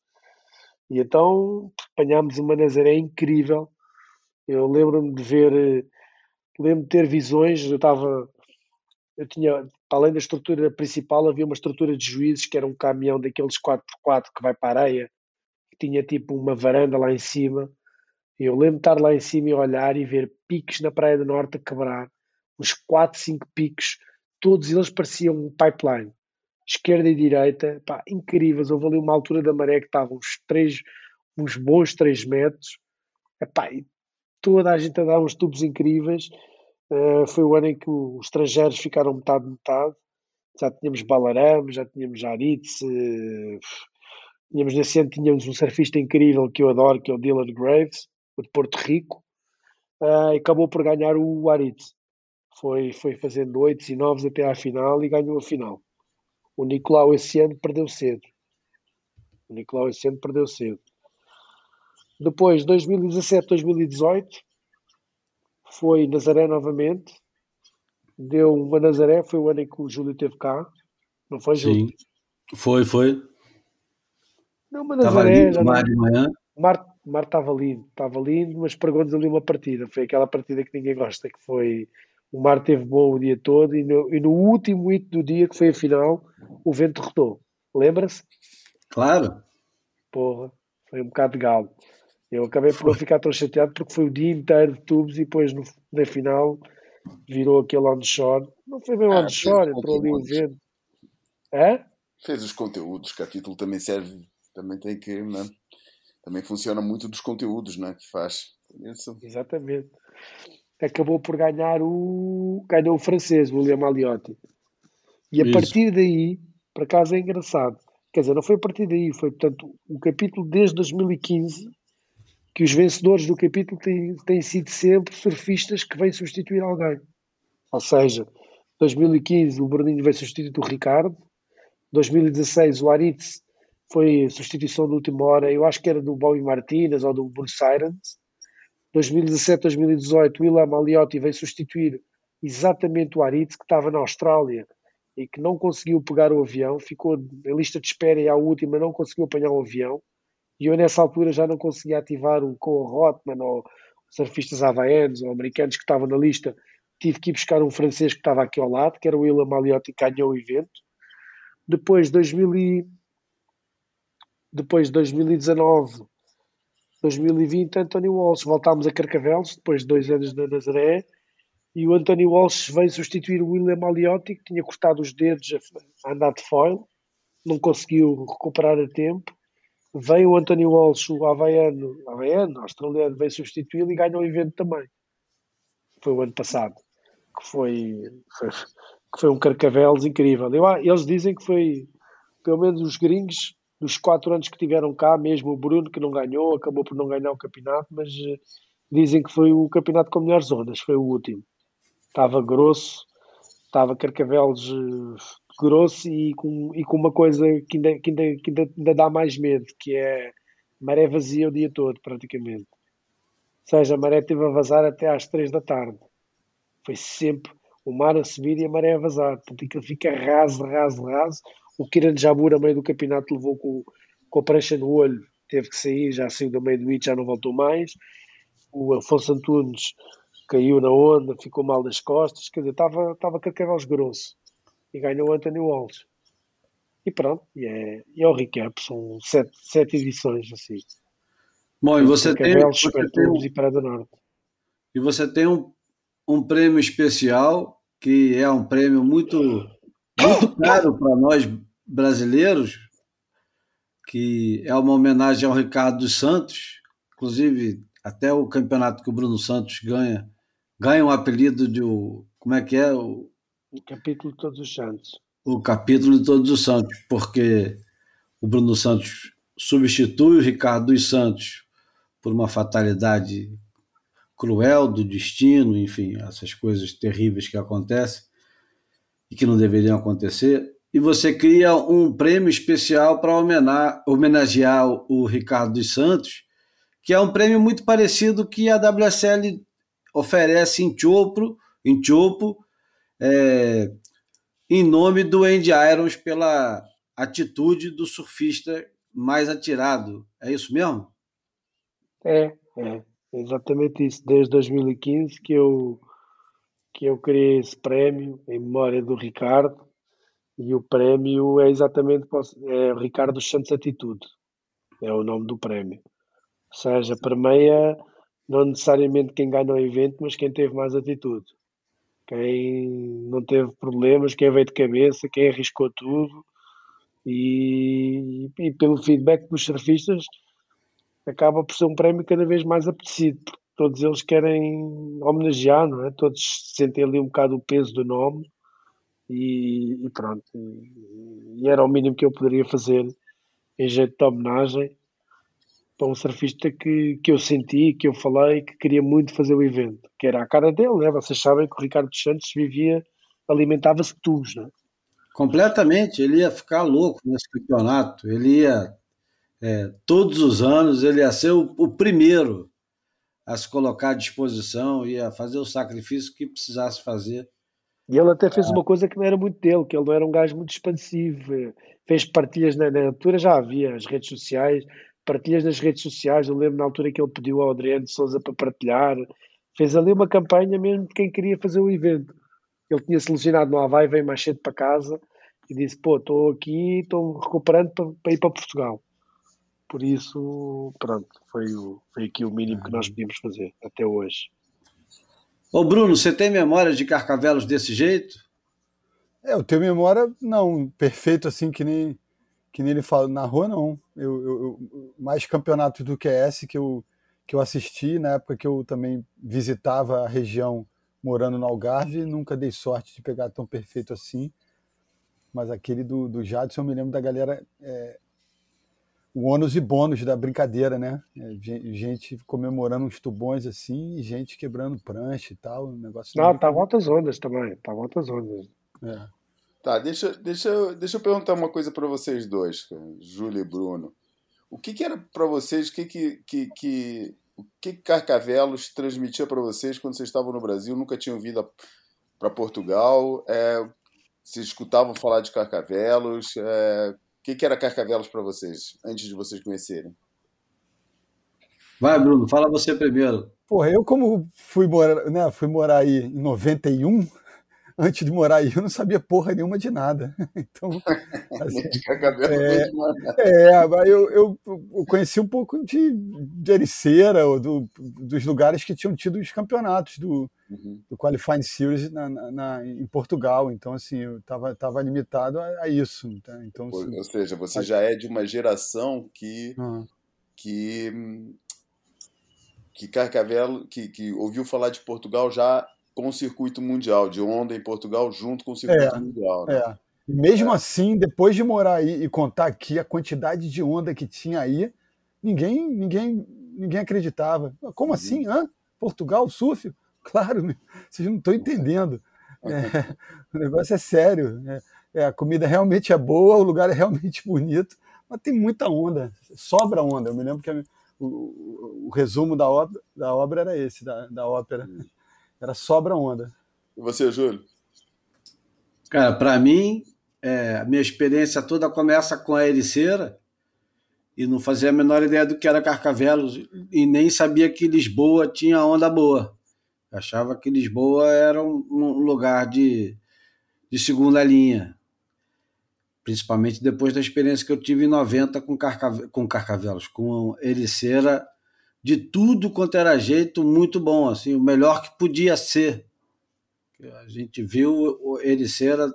E então apanhámos uma Nazaré incrível. Eu lembro-me de ver, lembro de ter visões. Eu estava, eu tinha, além da estrutura principal, havia uma estrutura de juízes que era um caminhão daqueles 4x4 que vai para a areia, que tinha tipo uma varanda lá em cima. E eu lembro de estar lá em cima e olhar e ver picos na Praia do Norte a quebrar, uns 4, 5 picos, todos eles pareciam um pipeline esquerda e direita, pá, incríveis. Houve ali uma altura da maré que estava uns, uns bons 3 metros, epá, e toda a gente a dar uns tubos incríveis. Uh, foi o ano em que os estrangeiros ficaram metade-metade. Já tínhamos Balarame, já tínhamos Aritz, uh, tínhamos nesse ano tínhamos um surfista incrível que eu adoro, que é o Dylan Graves, o de Porto Rico, uh, acabou por ganhar o Aritz. Foi, foi fazendo 8 e 9 até à final e ganhou a final. O Nicolau esse ano perdeu cedo. O Nicolau esse ano perdeu cedo. Depois, 2017, 2018, foi Nazaré novamente. Deu uma Nazaré, foi o ano em que o Júlio teve cá. Não foi, Júlio? Sim, foi, foi. Não, uma Nazaré. Estava lindo, de manhã. Mar, Mar estava lindo, estava lindo, mas pregou-nos ali uma partida. Foi aquela partida que ninguém gosta, que foi o mar teve bom o dia todo e no, e no último hito do dia, que foi a final, o vento derrotou. Lembra-se? Claro. Porra, foi um bocado de galo. Eu acabei por não ficar tão chateado porque foi o dia inteiro de tubos e depois no, na final virou aquele onshore. Não foi bem ah, onshore, entrou ali o vento. É? Fez os conteúdos, que a título também serve, também tem que, não é? Também funciona muito dos conteúdos, não é? Que faz. Isso. Exatamente acabou por ganhar o ganhou o francês, o William Aliotti. E a Isso. partir daí, por acaso é engraçado, quer dizer, não foi a partir daí, foi portanto o capítulo desde 2015 que os vencedores do capítulo têm, têm sido sempre surfistas que vêm substituir alguém. Ou seja, 2015 o Bruninho veio substituir o Ricardo, 2016 o Aritz foi substituição de última hora, eu acho que era do Bobby Martinez ou do Bruce Irons, 2017, 2018, o Ilam Aliotti veio substituir exatamente o Aritz, que estava na Austrália e que não conseguiu pegar o avião, ficou na lista de espera e à última não conseguiu apanhar o avião. E eu, nessa altura, já não conseguia ativar o Cole Rotman ou surfistas havaianos ou americanos que estavam na lista. Tive que ir buscar um francês que estava aqui ao lado, que era o Ilam Aliotti, que ganhou o evento. Depois, 2000 e... Depois de 2019, 2020, António Walsh. Voltámos a Carcavelos, depois de dois anos na Nazaré, e o António Walsh veio substituir o William Aliotti, que tinha cortado os dedos a andar de foil, não conseguiu recuperar a tempo. Veio o António Walsh, o havaiano, havaiano, australiano, veio substituí-lo e ganhou o evento também. Foi o ano passado, que foi, foi que foi um Carcavelos incrível. Eu, eles dizem que foi, pelo menos os gringos, dos quatro anos que tiveram cá, mesmo o Bruno, que não ganhou, acabou por não ganhar o campeonato, mas uh, dizem que foi o campeonato com melhores ondas, foi o último. Estava grosso, estava Carcavelos uh, grosso e com, e com uma coisa que ainda, que, ainda, que ainda, ainda dá mais medo, que é maré vazia o dia todo, praticamente. Ou seja, a maré teve a vazar até às três da tarde. Foi sempre o mar a subir e a maré a vazar. Portanto, aquilo fica raso, raso, raso o Kiran Jabur, a meio do campeonato, levou com, com a prancha no olho, teve que sair, já saiu do meio do hit, já não voltou mais. O Afonso Antunes caiu na onda, ficou mal das costas, quer dizer, estava, estava carcavelos grosso. E ganhou o Anthony Walsh. E pronto, e é, e é o recap, são sete, sete edições assim. Bom, e você tem, você tem um, e Parada Norte. E você tem um, um prêmio especial, que é um prêmio muito, muito caro para nós brasileiros, que é uma homenagem ao Ricardo dos Santos, inclusive até o campeonato que o Bruno Santos ganha, ganha um apelido de o, como é que é? O, o capítulo de Todos os Santos. O capítulo de Todos os Santos, porque o Bruno Santos substitui o Ricardo dos Santos por uma fatalidade cruel do destino, enfim, essas coisas terríveis que acontecem e que não deveriam acontecer e você cria um prêmio especial para homenagear o Ricardo dos Santos, que é um prêmio muito parecido que a WSL oferece em Chopo, em Chopo é, em nome do Andy Irons pela atitude do surfista mais atirado. É isso mesmo? É, é exatamente isso. Desde 2015 que eu, que eu criei esse prémio em memória do Ricardo e o prémio é exatamente é Ricardo Santos Atitude. É o nome do prémio. Ou seja, permeia não necessariamente quem ganha o evento, mas quem teve mais atitude. Quem não teve problemas, quem veio de cabeça, quem arriscou tudo. E, e pelo feedback dos surfistas, acaba por ser um prémio cada vez mais apetecido, porque todos eles querem homenagear, não é? Todos sentem ali um bocado o peso do nome e, e pronto. E, e, era o mínimo que eu poderia fazer em jeito de homenagem para um surfista que, que eu senti, que eu falei, que queria muito fazer o evento, que era a cara dele, né? Vocês sabem que o Ricardo Santos vivia, alimentava-se de tubos, né? Completamente, ele ia ficar louco nesse campeonato, ele ia, é, todos os anos, ele ia ser o, o primeiro a se colocar à disposição, ia fazer o sacrifício que precisasse fazer e ele até fez uma coisa que não era muito dele, que ele não era um gajo muito expansivo. Fez partilhas na, na altura, já havia as redes sociais, partilhas nas redes sociais. Eu lembro na altura que ele pediu ao Adriano de Souza para partilhar. Fez ali uma campanha mesmo de quem queria fazer o evento. Ele tinha selecionado no Havaí, veio mais cedo para casa e disse: Pô, estou aqui, estou recuperando para, para, ir para Portugal. Por isso, pronto, foi, o, foi aqui o mínimo que nós podíamos fazer até hoje. Ô Bruno, você tem memória de Carcavelos desse jeito? É, eu tenho memória, não, perfeito assim, que nem, que nem ele fala, na rua não. Eu, eu, eu, mais campeonatos do esse que eu, que eu assisti, na época que eu também visitava a região morando no Algarve, nunca dei sorte de pegar tão perfeito assim. Mas aquele do, do Jadson, eu me lembro da galera é, o ônus e bônus da brincadeira, né? É, gente comemorando uns tubões assim e gente quebrando prancha e tal. Um negócio Não, tá altas ondas também. Tá altas ondas. É. Tá, deixa, deixa, deixa eu perguntar uma coisa para vocês dois, Júlio e Bruno. O que, que era para vocês, o que, que, que, que, o que Carcavelos transmitia para vocês quando vocês estavam no Brasil, nunca tinham vindo para Portugal? É, vocês escutavam falar de Carcavelos? É, que, que era Carcavelos para vocês, antes de vocês conhecerem? Vai, Bruno, fala você primeiro. Porra, eu como fui morar, né, fui morar aí em 91, antes de morar aí eu não sabia porra nenhuma de nada. <laughs> Então, <laughs> assim, é, é, eu, eu, eu, conheci um pouco de, de Ericeira, do, dos lugares que tinham tido os campeonatos do, uhum. do Qualifying Series na, na, em Portugal. Então, assim, eu estava tava limitado a, a isso. Tá? Então, assim, Ou seja, você já é de uma geração que, uhum. que, que Carcavelo, que, que ouviu falar de Portugal já com o circuito mundial, de onda em Portugal junto com o circuito é, mundial. Né? É. E mesmo é. assim, depois de morar aí e contar aqui a quantidade de onda que tinha aí, ninguém ninguém ninguém acreditava. Como uhum. assim? Hã? Portugal, surf? <laughs> Claro, vocês não estão entendendo. É, <laughs> o negócio é sério. Né? É, a comida realmente é boa, o lugar é <laughs> realmente bonito, mas tem muita onda, sobra onda. Eu me lembro que a, o, o, o, resumo da obra, da obra era esse, da, da ópera. Uhum. Era sobra onda. E você, Júlio? Cara, para mim, é, a minha experiência toda começa com a Ericeira e não fazia a menor ideia do que era Carcavelos e nem sabia que Lisboa tinha onda boa. Achava que Lisboa era um, um lugar de, de segunda linha. Principalmente depois da experiência que eu tive em 90 com, Carcave, com Carcavelos, com Ericeira, de tudo quanto era jeito, muito bom, assim, o melhor que podia ser. A gente viu o Ericeira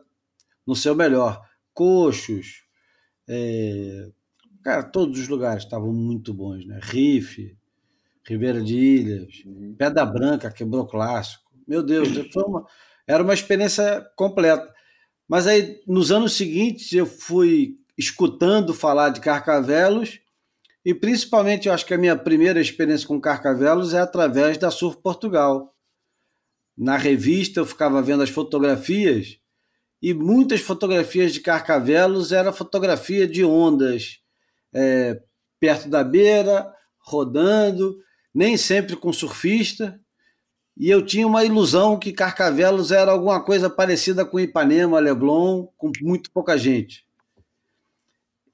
no seu melhor. Coxos, é, cara, todos os lugares estavam muito bons, né? Riff, Ribeira de Ilhas, uhum. Pedra Branca quebrou clássico. Meu Deus, <clears throat> foi uma, era uma experiência completa. Mas aí, nos anos seguintes, eu fui escutando falar de Carcavelos e principalmente eu acho que a minha primeira experiência com Carcavelos é através da Surf Portugal. Na revista eu ficava vendo as fotografias e muitas fotografias de Carcavelos era fotografia de ondas é, perto da beira, rodando, nem sempre com surfista. E eu tinha uma ilusão que Carcavelos era alguma coisa parecida com Ipanema, Leblon, com muito pouca gente.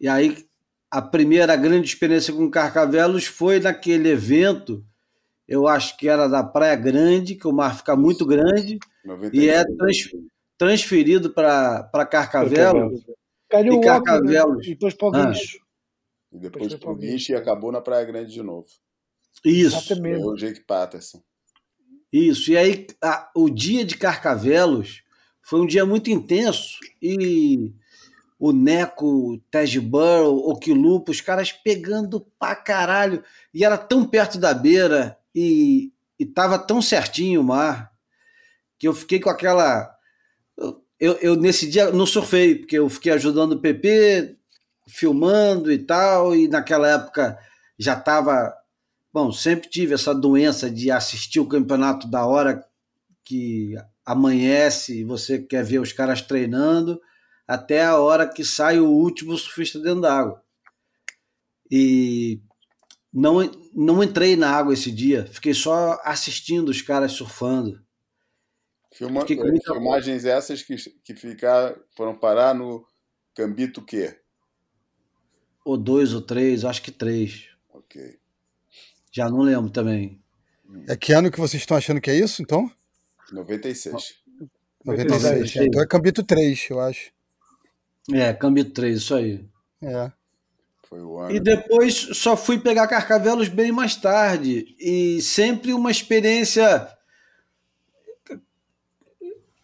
E aí a primeira grande experiência com Carcavelos foi naquele evento, eu acho que era da Praia Grande, que o mar fica muito grande, 99. e é trans, transferido para Carcavelos. Caiu e Carcavelos. E depois para o ah. Guincho. E depois, depois para o Guincho e acabou na Praia Grande de novo. Isso. Exatamente. o Jake Patterson. Isso. E aí, a, o dia de Carcavelos foi um dia muito intenso e o Neco, o Tej Burrow, o Quilupo, os caras pegando pra caralho. E era tão perto da beira e, e tava tão certinho o mar que eu fiquei com aquela. Eu, eu nesse dia não surfei, porque eu fiquei ajudando o PP, filmando e tal, e naquela época já tava. Bom, sempre tive essa doença de assistir o campeonato da hora que amanhece e você quer ver os caras treinando até a hora que sai o último surfista dentro da água. E não, não entrei na água esse dia, fiquei só assistindo os caras surfando. Filma, muita... Filmagens essas que, que ficar, foram parar no Cambito quê? Ou dois ou três, acho que três. Ok. Já não lembro também. É que ano que vocês estão achando que é isso, então? 96. 96. Então é Cambito 3, eu acho. É, câmbio 3, isso aí. É. Foi o ano. E depois só fui pegar Carcavelos bem mais tarde. E sempre uma experiência.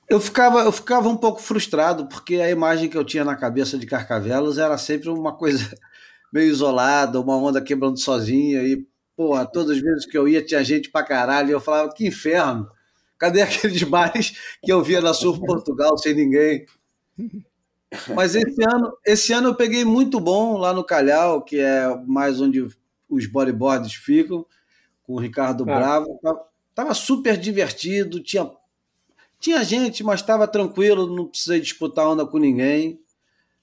Eu ficava, eu ficava um pouco frustrado, porque a imagem que eu tinha na cabeça de Carcavelos era sempre uma coisa <laughs> meio isolada, uma onda quebrando sozinha. E, porra, todas as vezes que eu ia tinha gente pra caralho. E eu falava, que inferno! Cadê <laughs> aqueles bares que eu via na Surf Portugal sem ninguém? Mas esse ano, esse ano eu peguei muito bom lá no Calhau, que é mais onde os bodyboards ficam, com o Ricardo ah. Bravo. Tava super divertido, tinha, tinha gente, mas estava tranquilo, não precisei disputar onda com ninguém,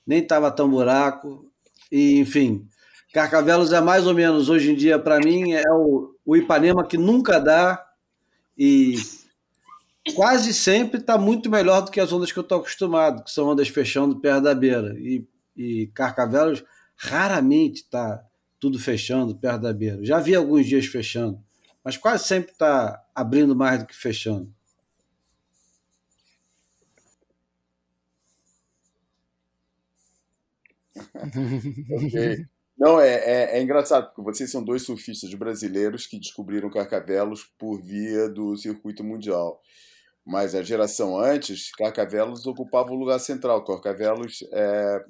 nem tava tão buraco. E, enfim, Carcavelos é mais ou menos, hoje em dia, para mim, é o, o Ipanema que nunca dá e quase sempre está muito melhor do que as ondas que eu estou acostumado, que são ondas fechando perto da beira. E, e Carcavelos raramente está tudo fechando perto da beira. Já vi alguns dias fechando, mas quase sempre está abrindo mais do que fechando. <laughs> ok. Não, é, é, é, engraçado, porque vocês são dois surfistas brasileiros que descobriram Carcavelos por via do circuito mundial mas a geração antes, Carcavelos ocupava o lugar central. Carcavelos, é,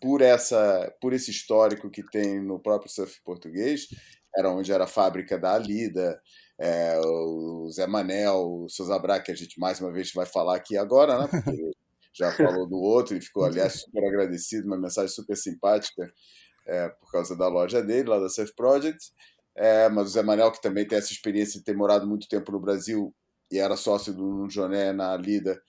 por, essa, por esse histórico que tem no próprio surf português, era onde era a fábrica da Alida, é, o Zé Manel, o Souza Bra, que a gente mais uma vez vai falar aqui agora, né? Porque <laughs> já falou do outro e ficou, aliás, super agradecido, uma mensagem super simpática é, por causa da loja dele, lá da Surf Project. É, mas o Zé Manel, que também tem essa experiência de ter morado muito tempo no Brasil, e era sócio do Joné na Lida,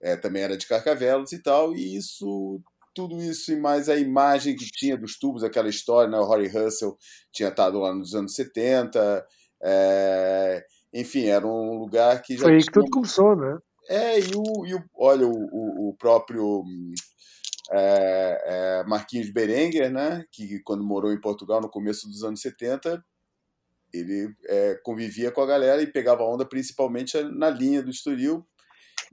é, também era de Carcavelos e tal, e isso, tudo isso e mais a imagem que tinha dos tubos, aquela história, né, o Rory Russell tinha estado lá nos anos 70, é, enfim, era um lugar que já Foi aí que tudo começou, né? É, e o, e o olha, o, o, o próprio é, é, Marquinhos Berenguer, né, que quando morou em Portugal no começo dos anos 70, ele é, convivia com a galera e pegava onda principalmente na linha do Estoril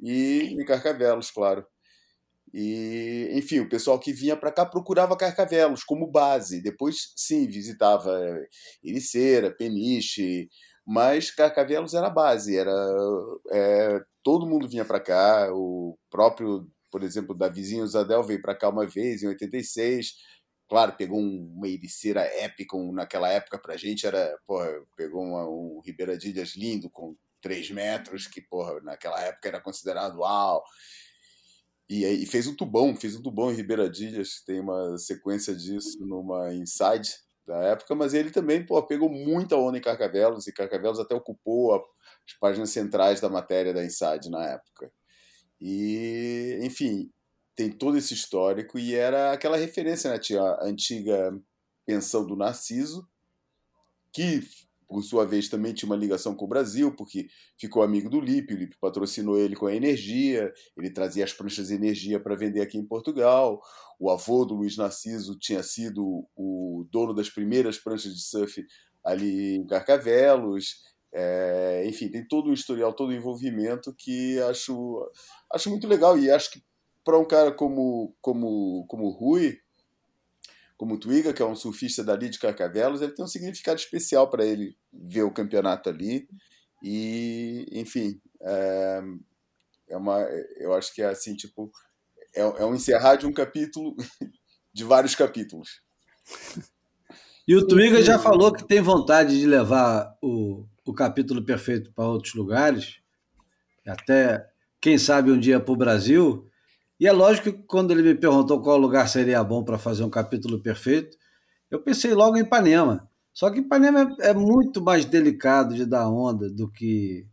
e em Carcavelos, claro. E, enfim, o pessoal que vinha para cá procurava Carcavelos como base. Depois, sim, visitava Ericeira, Peniche, mas Carcavelos era a base. Era, é, todo mundo vinha para cá. O próprio, por exemplo, da vizinho Zadel veio para cá uma vez, em 86 Claro, pegou uma ericeira épica naquela época pra gente, era, porra, pegou uma, um Ribeira de Ilhas lindo, com 3 metros, que, porra, naquela época era considerado uau. E, e fez um tubão, fez um tubão em Ribeira de Ilhas, tem uma sequência disso numa Inside da época, mas ele também, pô, pegou muita onda em Carcavelos, e Carcavelos até ocupou a, as páginas centrais da matéria da Inside na época. E, enfim, tem todo esse histórico e era aquela referência, né? A antiga pensão do Narciso, que por sua vez, também tinha uma ligação com o Brasil, porque ficou amigo do Lipe, o Lipe patrocinou ele com a energia, ele trazia as pranchas de energia para vender aqui em Portugal. O avô do Luiz Narciso tinha sido o dono das primeiras pranchas de surf ali em Carcavelos. É, enfim, tem todo o historial, todo o envolvimento que acho, acho muito legal. E acho que para um cara como, como, como o Rui, como o Twiga, que é um surfista dali de Carcavelos, ele tem um significado especial para ele ver o campeonato ali. E, enfim, é, é uma, eu acho que é assim, tipo, é, é um encerrar de um capítulo, <laughs> de vários capítulos. E o Twiga já falou que tem vontade de levar o, o capítulo perfeito para outros lugares, até, quem sabe, um dia para o Brasil. E é lógico que quando ele me perguntou qual lugar seria bom para fazer um capítulo perfeito, eu pensei logo em Ipanema. Só que Ipanema é, é muito mais delicado de dar onda do que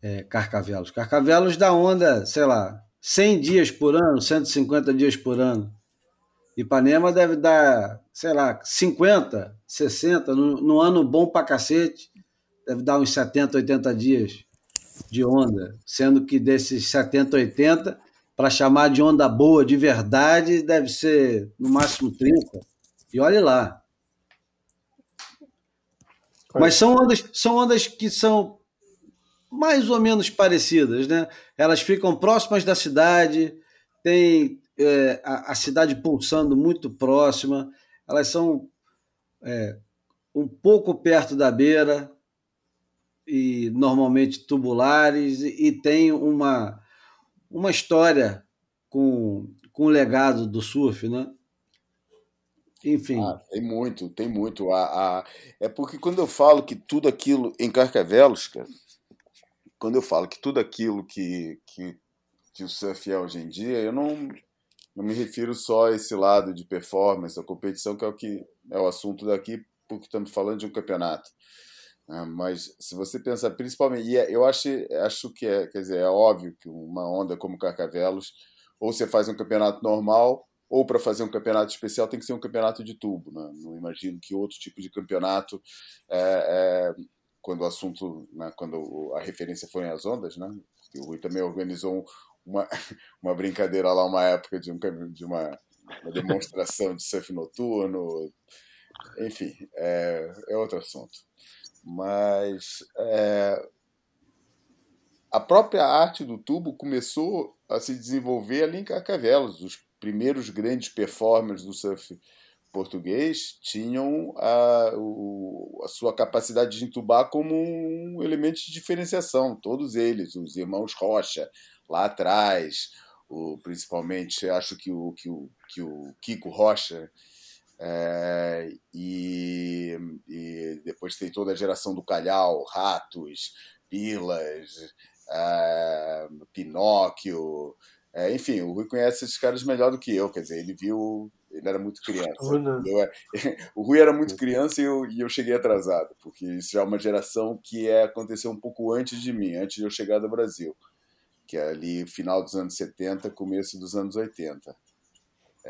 é, Carcavelos. Carcavelos dá onda, sei lá, 100 dias por ano, 150 dias por ano. Ipanema deve dar, sei lá, 50, 60, no, no ano bom pra cacete, deve dar uns 70, 80 dias de onda, sendo que desses 70, 80, para chamar de onda boa de verdade, deve ser no máximo 30. E olhe lá. Mas são ondas, são ondas que são mais ou menos parecidas, né? Elas ficam próximas da cidade, tem é, a, a, cidade pulsando muito próxima, elas são é, um pouco perto da beira e normalmente tubulares e, e tem uma uma história com, com o legado do surf, né? Enfim. Ah, tem muito, tem muito. A, a, é porque quando eu falo que tudo aquilo em Carcavelos, cara, quando eu falo que tudo aquilo que, que, que o surf é hoje em dia, eu não, não me refiro só a esse lado de performance, a competição, que é o que é o assunto daqui, porque estamos falando de um campeonato. Né? Mas se você pensar principalmente, e é, eu acho, acho que é, quer dizer, é óbvio que uma onda como Carcavelos, ou você faz um campeonato normal, ou para fazer um campeonato especial tem que ser um campeonato de tubo. Né? Não imagino que outro tipo de campeonato, é, é, quando o assunto, né, quando a referência foi as ondas, né? Porque o Rui também organizou uma, <laughs> uma brincadeira lá uma época de, um, de uma, uma demonstração de surf noturno, enfim, é, é outro assunto mas é, a própria arte do tubo começou a se desenvolver ali em Carcavelos. Os primeiros grandes performers do surf português tinham a, o, a sua capacidade de entubar como um elemento de diferenciação, todos eles, os irmãos Rocha, lá atrás, o, principalmente acho que o, que o, que o Kiko Rocha é, e, e, depois tem toda a geração do Calhau, Ratos, Pilas, é, Pinóquio. É, enfim, o Rui conhece esses caras melhor do que eu, quer dizer, ele viu. Ele era muito criança. Eu, <laughs> o Rui era muito criança e eu, e eu cheguei atrasado, porque isso já é uma geração que é, aconteceu um pouco antes de mim, antes de eu chegar do Brasil, que é ali final dos anos 70, começo dos anos 80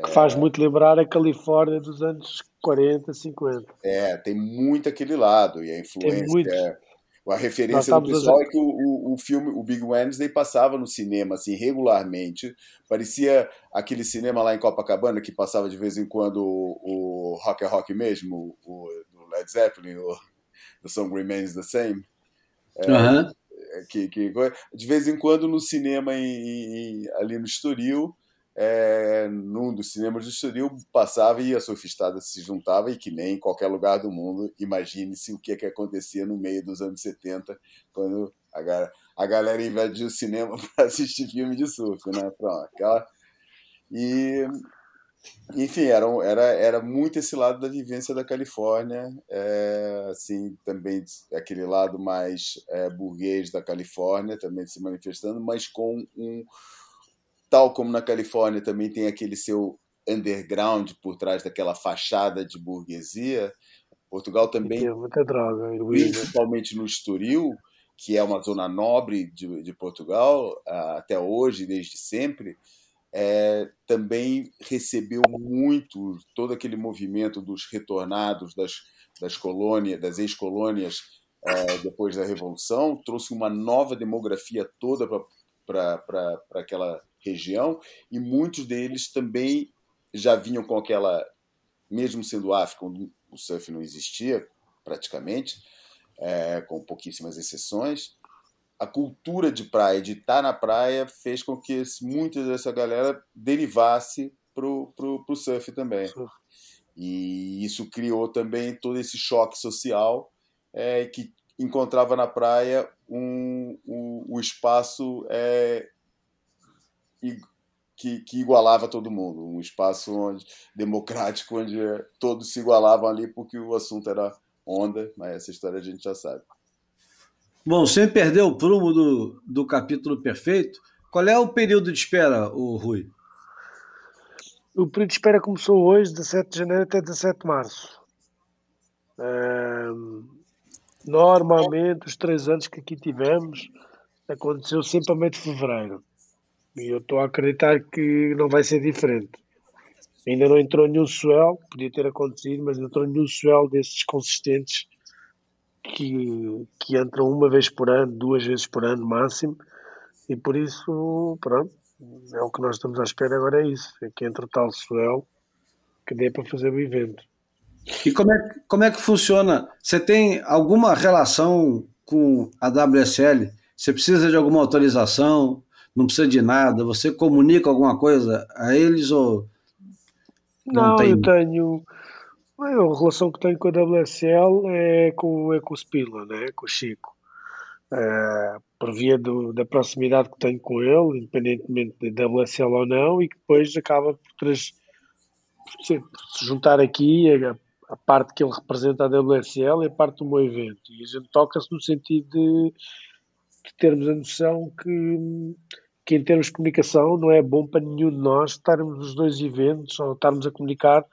que faz muito lembrar a Califórnia dos anos 40, 50. É, tem muito aquele lado, e a influência. Muito... É, a referência do pessoal é que o, o, o, filme, o Big Wednesday, passava no cinema assim, regularmente. Parecia aquele cinema lá em Copacabana que passava de vez em quando o, o Rock é Rock mesmo, o, o Led Zeppelin, o The Song Remains the Same. É, uhum. que, que, de vez em quando no cinema em, em, ali no Estoril é, num dos cinemas do Estoril, passava e a surfistada se juntava e que nem em qualquer lugar do mundo, imagine-se o que, é que acontecia no meio dos anos 70, quando a, a galera invadiu o cinema <laughs> para assistir filme de surf, né? Pronto, aquela... E, enfim, era, era, era muito esse lado da vivência da Califórnia, é, assim, também aquele lado mais é, burguês da Califórnia, também se manifestando, mas com um tal como na Califórnia também tem aquele seu underground por trás daquela fachada de burguesia, Portugal também, tem muita droga, principalmente no Estoril, que é uma zona nobre de, de Portugal, até hoje, desde sempre, é, também recebeu muito todo aquele movimento dos retornados, das das colônias, das ex-colônias é, depois da Revolução, trouxe uma nova demografia toda para aquela região e muitos deles também já vinham com aquela, mesmo sendo África, onde o surf não existia praticamente, é, com pouquíssimas exceções, a cultura de praia, de estar na praia, fez com que muita dessa galera derivasse para o surf também. E isso criou também todo esse choque social é, que encontrava na praia um, um, um espaço é, que, que, igualava todo mundo, um espaço onde, democrático onde todos se igualavam ali porque o assunto era onda, mas essa história a gente já sabe. Bom, sem perder o prumo do, do capítulo perfeito, qual é o período de espera, o Rui? O período de espera começou hoje, 17 de janeiro até 17 de março. normalmente, os três anos que aqui tivemos, aconteceu sempre a meio de fevereiro. E eu estou a acreditar que não vai ser diferente. Ainda não entrou nenhum swell, podia ter acontecido, mas não entrou nenhum swell desses consistentes que, que entram uma vez por ano, duas vezes por ano máximo, e por isso, pronto, é o que nós estamos à espera agora é isso, é que entre o tal swell que dê para fazer o evento. E como é, como é que funciona? Você tem alguma relação com a WSL? Você precisa de alguma autorização? Não precisa de nada? Você comunica alguma coisa a eles ou não, não tem... eu tenho a relação que tenho com a WSL é com, é com o Spila, né? com o Chico. É, por via do, da proximidade que tenho com ele, independentemente de WSL ou não, e que depois acaba por, trans, por se juntar aqui a, a, parte que ele representa a WSL e a parte do meu evento. E a gente toca-se no sentido de, de, termos a noção que, que, em termos de comunicação, não é bom para nenhum de nós estarmos nos dois eventos ou estarmos a comunicar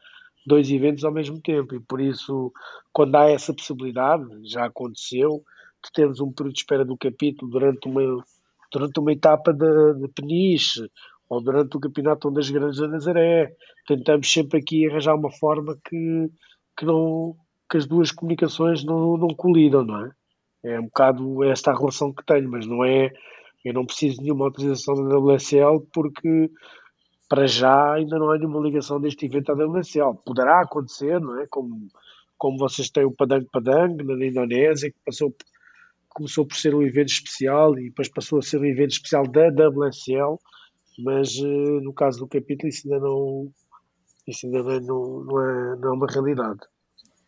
dois eventos ao mesmo tempo e por isso quando há essa possibilidade, já aconteceu, de termos um período de espera do capítulo durante uma, durante uma etapa de, de peniche ou durante o campeonato das Grandes da Nazaré, tentamos sempre aqui arranjar uma forma que, que, não, que as duas comunicações não, não colidam, não é? É um bocado esta a relação que tenho, mas não é, eu não preciso de nenhuma autorização da WSL porque para já ainda não há nenhuma ligação deste evento à WSL. Poderá acontecer, não é? Como, como vocês têm o Padang Padang na Indonésia, que passou, começou por ser um evento especial e depois passou a ser um evento especial da WSL, mas uh, no caso do capítulo isso ainda não, isso ainda não, não, é, não é uma realidade.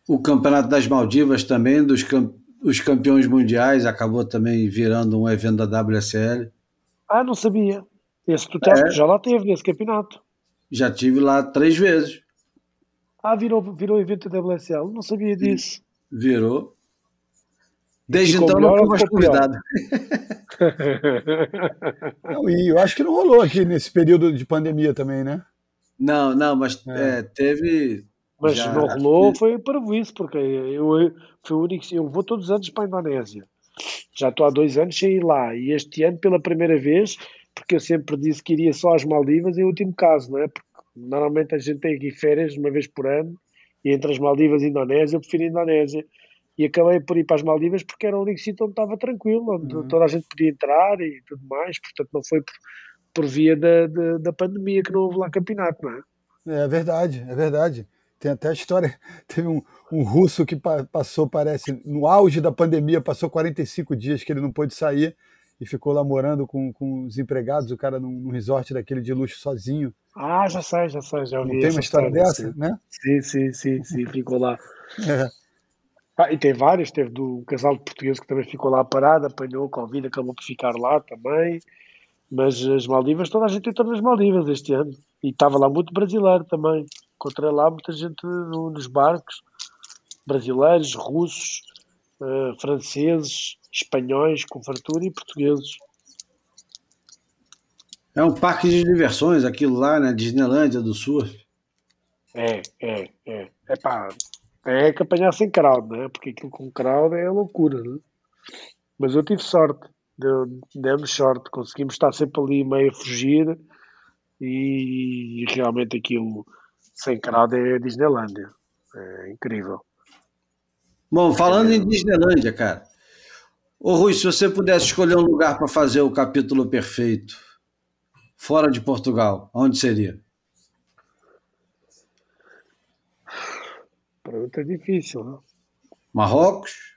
O Campeonato das Maldivas também, dos camp os campeões mundiais, acabou também virando um evento da WSL. Ah, não sabia. Esse tu é. já lá teve nesse campeonato. Já tive lá três vezes. Ah, virou, virou evento da WSL. Não sabia disso. Virou. Desde então não fui mais convidado. <laughs> não, e eu acho que não rolou aqui nesse período de pandemia também, né? Não, não, mas é. É, teve. Mas já... não rolou, foi para isso, porque eu, eu, foi o único, eu vou todos os anos para a Indonésia. Já estou há dois anos sem ir lá. E este ano, pela primeira vez, porque eu sempre disse que iria só às Maldivas em último caso, não é? Porque normalmente a gente tem aqui férias uma vez por ano e entre as Maldivas e a Indonésia eu prefiro a Indonésia. E acabei por ir para as Maldivas porque era o único sítio onde estava tranquilo, onde uhum. toda a gente podia entrar e tudo mais, portanto não foi por, por via da, da, da, pandemia que não houve lá campeonato, não é? É verdade, é verdade. Tem até a história, <laughs> teve um, um russo que pa passou, parece, no auge da pandemia, passou 45 dias que ele não pôde sair, e ficou lá morando com, com os empregados, o cara num, num resort daquele de luxo sozinho. Ah, já sei, já sei, já ouvi. Não tem uma história, dessa, sim. né? Sim, sim, sim, sim, ficou lá. <laughs> É. Ah, e tem vários, teve do casal de português que também ficou lá parado, apanhou Covid, acabou por ficar lá também. Mas as Maldivas, toda a gente entrou nas Maldivas este ano. E estava lá muito brasileiro também. Encontrei lá muita gente no, nos barcos, brasileiros, russos, uh, franceses, espanhóis com fartura e portugueses. É um parque de diversões, aquilo lá, né? Disneylândia do Sul. É, é, é. É pá, é que apanhar sem crowd, né? Porque aquilo com crowd é loucura, né? Mas eu tive sorte, demos sorte, conseguimos estar sempre ali meio a fugir e realmente aquilo sem crowd é Disneylândia. É incrível. Bom, falando em Disneylândia, cara. Ô Rui, se você pudesse escolher um lugar para fazer o capítulo perfeito, fora de Portugal, onde seria? Pergunta difícil, não? Marrocos?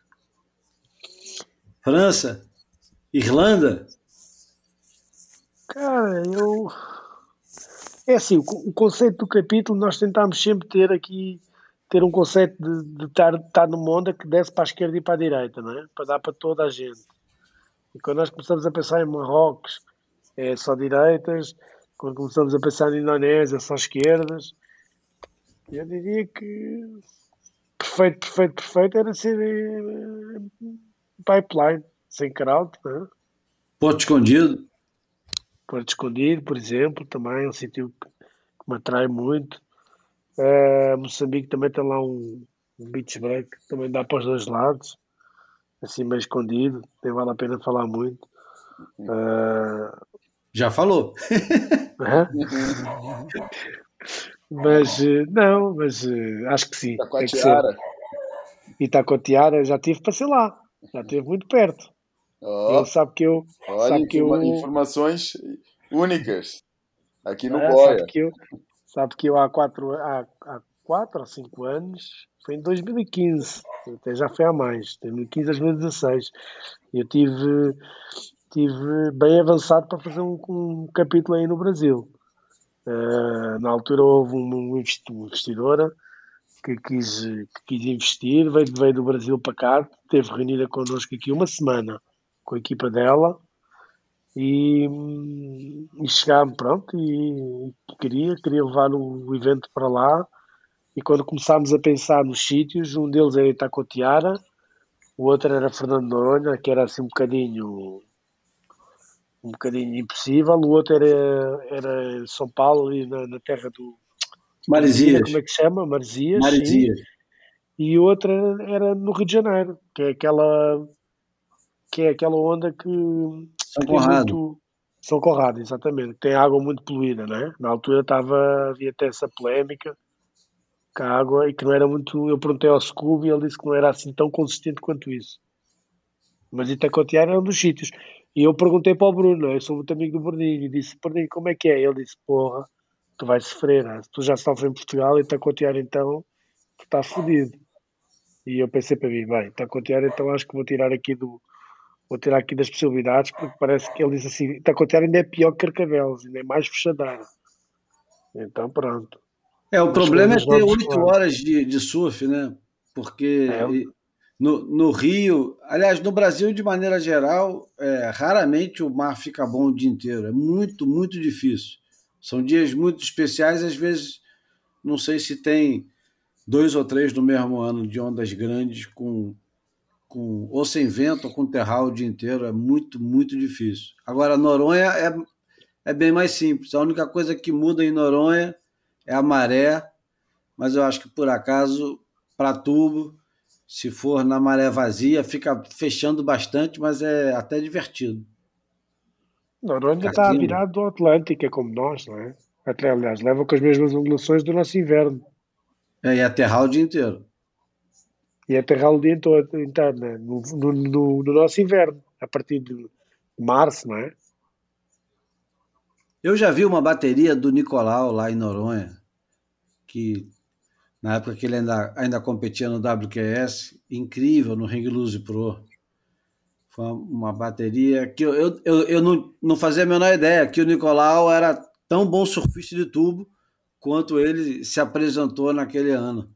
França? Irlanda? Cara, eu. É assim, o conceito do capítulo nós tentámos sempre ter aqui, ter um conceito de, de estar, estar numa onda que desce para a esquerda e para a direita, não é? Para dar para toda a gente. E quando nós começamos a pensar em Marrocos, é só direitas. Quando começamos a pensar em Indonésia, só esquerdas. Eu diria que perfeito, perfeito, perfeito era ser eh, pipeline, sem crowd, não é? Porto Escondido? Porto Escondido, por exemplo, também é um sítio que, que me atrai muito. Uh, Moçambique também tem lá um, um beach break, também dá para os dois lados, assim meio escondido, nem vale a pena falar muito. Uh, Já falou. <laughs> mas não, mas acho que sim. Itacoatiara. Itacoatiara, já tive para ser lá, já esteve muito perto. Oh, ele sabe que eu. Olha, sabe que eu, informações únicas aqui no é, Boia. Sabe que eu, sabe que eu há quatro, há, há quatro ou cinco anos, foi em 2015, até já foi há mais, 2015 a 2016. Eu tive, tive bem avançado para fazer um, um capítulo aí no Brasil. Uh, na altura houve uma investidora que quis, que quis investir, veio, veio do Brasil para cá, esteve reunida connosco aqui uma semana com a equipa dela e, e chegámos, pronto, e, e, queria, queria levar o evento para lá e quando começámos a pensar nos sítios, um deles era Itacotiara, o outro era Fernando Noronha, que era assim um bocadinho um bocadinho impossível, o outro era, era São Paulo, ali na, na terra do Maresias. Como é que se chama? Maresias. Maresias. E outra era no Rio de Janeiro, que é aquela que é aquela onda que São Conrado. Muito... São Conrado, exatamente. Tem água muito poluída, né? Na altura estava, havia até essa polémica com a água e que não era muito. Eu perguntei ao Scooby e ele disse que não era assim tão consistente quanto isso. Mas Itacotiara era um dos sítios. E eu perguntei para o Bruno, eu sou muito amigo do Bruninho, e disse: Bruninho, como é que é? Ele disse: Porra, tu vais sofrer, né? tu já sofres em Portugal, Itacotiara então, tu estás fodido. E eu pensei para mim: bem, Itacotiara então acho que vou tirar aqui do vou tirar aqui das possibilidades, porque parece que ele diz assim, Itacoatiara ainda é pior que Carcavelos, ainda é mais fechadar. Então pronto. É, o problema é ter oito horas de, de surf, né? Porque é. no, no Rio, aliás, no Brasil, de maneira geral, é, raramente o mar fica bom o dia inteiro. É muito, muito difícil. São dias muito especiais, às vezes, não sei se tem dois ou três no mesmo ano de ondas grandes com com ou sem vento ou com terral o dia inteiro é muito, muito difícil. Agora, Noronha é, é bem mais simples. A única coisa que muda em Noronha é a maré, mas eu acho que por acaso, para tubo, se for na maré vazia, fica fechando bastante, mas é até divertido. Noronha está virado do Atlântico, é como nós, não é? Até, aliás, leva com as mesmas ondulações do nosso inverno. É, e é terral o dia inteiro e aterrar o interno né? no, no, no, no, nosso inverno, a partir de março, não é? Eu já vi uma bateria do Nicolau lá em Noronha, que na época que ele ainda, ainda competia no WQS, incrível, no Ring Loose Pro. Foi uma bateria que eu, eu, eu, eu não, não fazia a menor ideia que o Nicolau era tão bom surfista de tubo quanto ele se apresentou naquele ano.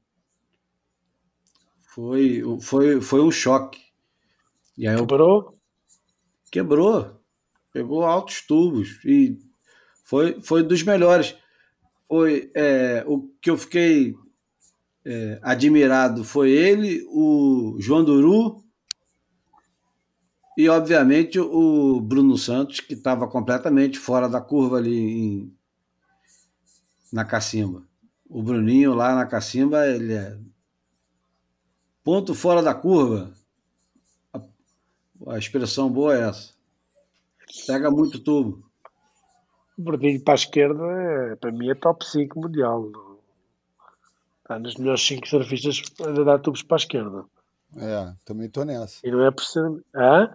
Foi, foi, foi um choque. E aí quebrou? Quebrou. Pegou altos tubos. E foi, foi dos melhores. Foi é, o que eu fiquei é, admirado foi ele, o João Duru e, obviamente, o Bruno Santos, que estava completamente fora da curva ali em, na cacimba. O Bruninho lá na cacimba, ele é Ponto fora da curva. A, a expressão boa é essa. Pega muito tubo. O Bordinho para a esquerda, é, para mim, é top 5 mundial. Está nos melhores 5 surfistas a dar tubos para a esquerda. É, também tô nessa. E não é por ser. Hã?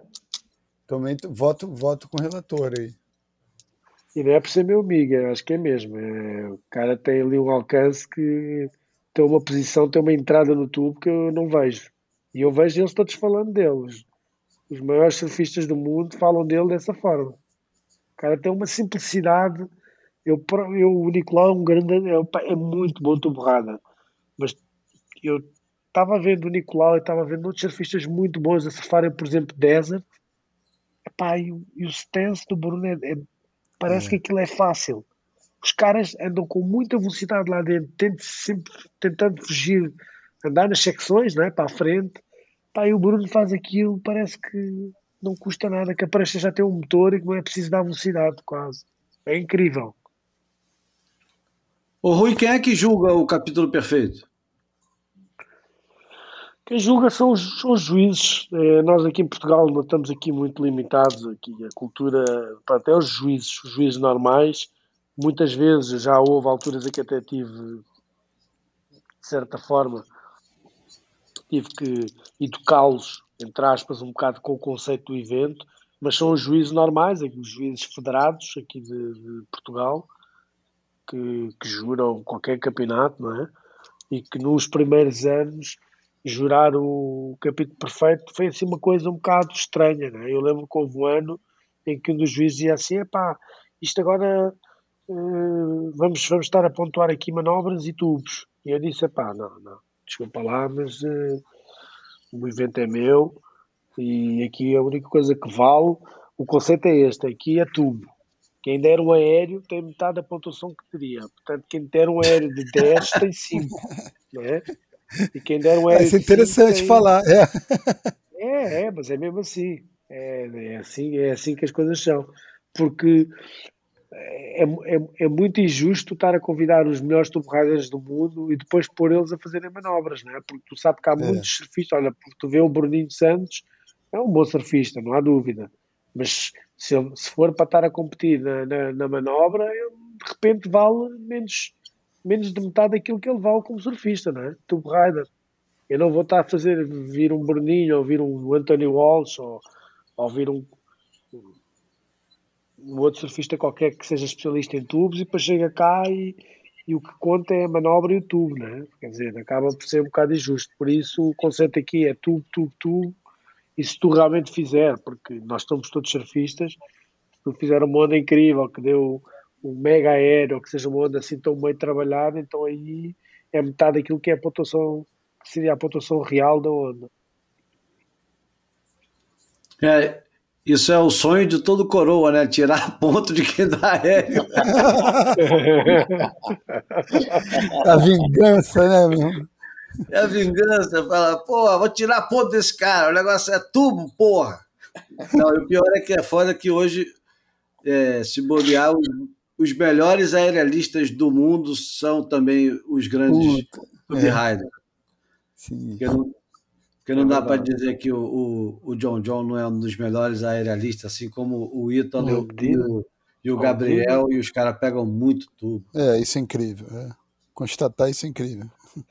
Também voto, voto com o relator aí. E não é por ser meu amigo, eu acho que é mesmo. É, o cara tem ali um alcance que tem uma posição, tem uma entrada no tubo que eu não vejo. E eu vejo eles todos falando dele. Os, maiores surfistas do mundo falam dele dessa forma. O cara tem uma simplicidade. Eu, eu, o Nicolau é um grande. É, é muito bom tuborrada. Mas eu estava vendo o Nicolau e estava vendo outros surfistas muito bons a surfarem, por exemplo, Desert. Epá, e, o- e o stance do Bruno é, é- parece que aquilo é fácil. Os caras andam com muita velocidade lá dentro, tent- sempre tentando fugir, andar nas secções, não é? para a frente. Pá, e o Bruno faz aquilo, parece que não custa nada, que a prancha já tem um motor e que não é preciso dar velocidade, quase. É incrível. Ô Rui, quem é que julga o capítulo perfeito? Quem julga são os, são os juízes. Eh, nós aqui em Portugal não estamos aqui muito limitados. Aqui a cultura, pronto, é os juízes, os juízes normais. Muitas vezes já houve alturas em que até tive, de certa forma, tive que educá-los, entre aspas, um bocado com o conceito do evento, mas são os juízes normais, os juízes federados aqui de, de Portugal, que, que juram qualquer campeonato, não é? E que nos primeiros anos jurar o capítulo perfeito foi assim uma coisa um bocado estranha, não é? Eu lembro que houve um ano em que um dos juízes dizia assim, epá, isto agora eh, vamos, vamos estar a pontuar aqui manobras e tubos. E eu disse, epá, não, não, desculpa lá, mas eh, o evento é meu e aqui a única coisa que vale, o conceito é este, aqui é tubo. Quem der um aéreo tem metade da pontuação que teria. Portanto, quem der um aéreo de 10 <laughs> tem 5. Não é? E quem der um aéreo isso é de cinco interessante tem- falar. É. é, é, mas é mesmo assim. É, é assim. é assim que as coisas são. Porque é, é, é muito injusto estar a convidar os melhores tuborradeiros do mundo e depois pôr eles a fazerem manobras, não é? Porque tu sabes que há muitos surfistas. Olha, porque tu vê o Bruninho Santos, é um bom surfista, não há dúvida. Mas se, se for para estar a competir na, na, na manobra, ele de repente vale menos, menos de metade daquilo que ele vale como surfista, não é? Eu não vou estar a fazer vir um Bruninho ou vir um Anthony Walsh ou, ou vir um, um outro surfista qualquer que seja especialista em tubos e depois chega cá e, e o que conta é a manobra e o tubo, né? Quer dizer, acaba por ser um bocado injusto. Por isso o conceito aqui é tubo, tubo, tubo. E se tu realmente fizer, porque nós somos todos surfistas, se tu fizer uma onda incrível que deu um mega aéreo, que seja uma onda assim tão bem trabalhada, então aí é metade daquilo que é a pontuação, que seria a pontuação real da onda. É, isso é o sonho de todo coroa, né? Tirar <laughs> ponto de quem dá aéreo. A vingança, né, meu? É a vingança. Fala, porra, vou tirar ponto desse cara. O negócio é tubo, porra. Não, o pior é que é foda que hoje, é, se bobear, os, os melhores aerialistas do mundo são também os grandes Puta, é. Sim. Porque não, porque não dá para dizer que o, o, o John John não é um dos melhores aerialistas, assim como o Ítalo e o- e o, e o Gabriel, e os caras pegam muito tubo. É, isso é incrível. é. Constatar isso é incrível. <laughs>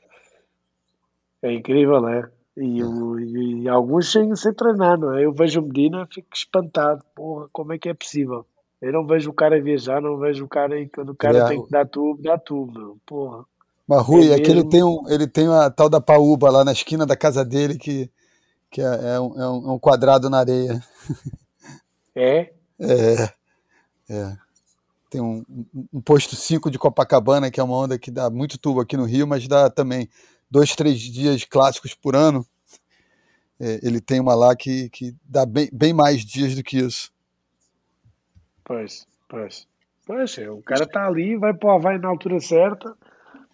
É incrível, né? E, o- e- alguns sem, sem treinar, não é? Eu vejo o Medina e fico espantado. Porra, como é que é possível? Eu não vejo o cara viajar, não vejo o cara aí, quando o cara É. tem que dar tubo, dá tubo, meu. Porra. Mas Rui, É é que ele tem, um, ele tem uma tal da paúba lá na esquina da casa dele que, que é, é um, é um- é um quadrado na areia. É? É, é. Tem um, um- posto 5 de Copacabana, que é uma onda que dá muito tubo aqui no Rio, mas dá também dois, três dias clássicos por ano. É, ele tem uma lá que, que dá bem, bem mais dias do que isso. Pois, pois. Pois, é, o cara está ali, vai para o Havaí na altura certa,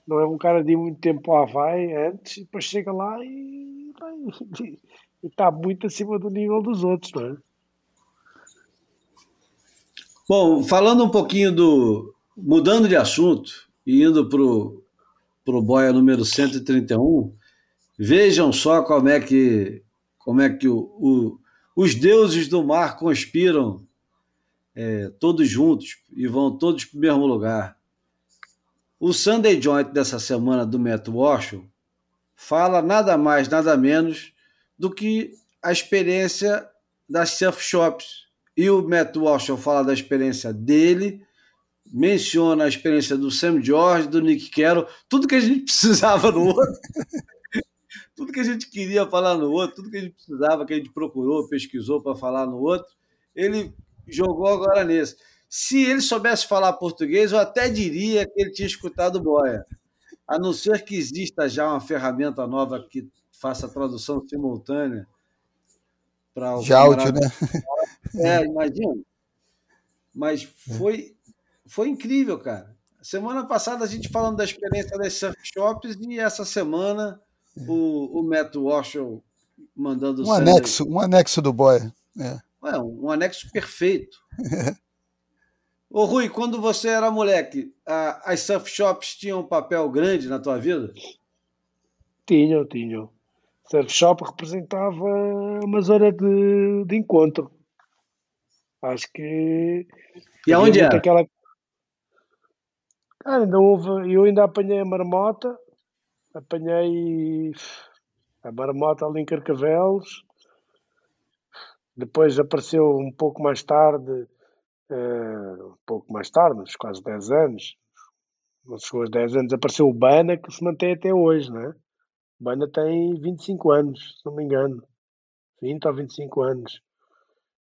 não é um cara de muito tempo o Havaí antes, e depois chega lá e <laughs> está muito acima do nível dos outros, não é? Bom, falando um pouquinho do. mudando de assunto e indo para o boia número 131, vejam só como é que, como é que o, o- os deuses do mar conspiram é, todos juntos e vão todos para o mesmo lugar. O Sunday Joint dessa semana do Matt Walsh fala nada mais, nada menos do que a experiência das surf shops. E o Matt Walsh fala da experiência dele, menciona a experiência do Sam George, do Nick Carroll, tudo que a gente <laughs> precisava no outro. tudo que a gente queria falar no outro, tudo que a gente precisava, que a gente procurou, pesquisou para falar no outro, ele jogou agora nesse. Se ele soubesse falar português, eu até diria que ele tinha escutado Boia. A não ser que exista já uma ferramenta nova que faça tradução simultânea para De áudio, né? É, imagina. Mas foi, foi incrível, cara. Semana passada a gente falando da experiência das surf shops e essa semana o, o Matt Walsh mandando um anexo, um anexo do boy. É. é um, um anexo perfeito. <laughs> Ô Rui, quando você era moleque, a, as surf shops tinham um papel grande na tua vida? Tinham, tinham. Surf shop representava uma zona de, de encontro. Acho que. E aonde era? Aquela... Cara, ainda houve. Eu ainda apanhei a marmota, apanhei a marmota ali em Carcavelos. Depois apareceu um pouco mais tarde uh, um pouco mais tarde, uns quase 10 anos, não chegou aos 10 anos, apareceu o Bana, que se mantém até hoje, né? O Bana tem 25 anos, se não me engano. 20 ou 25 anos.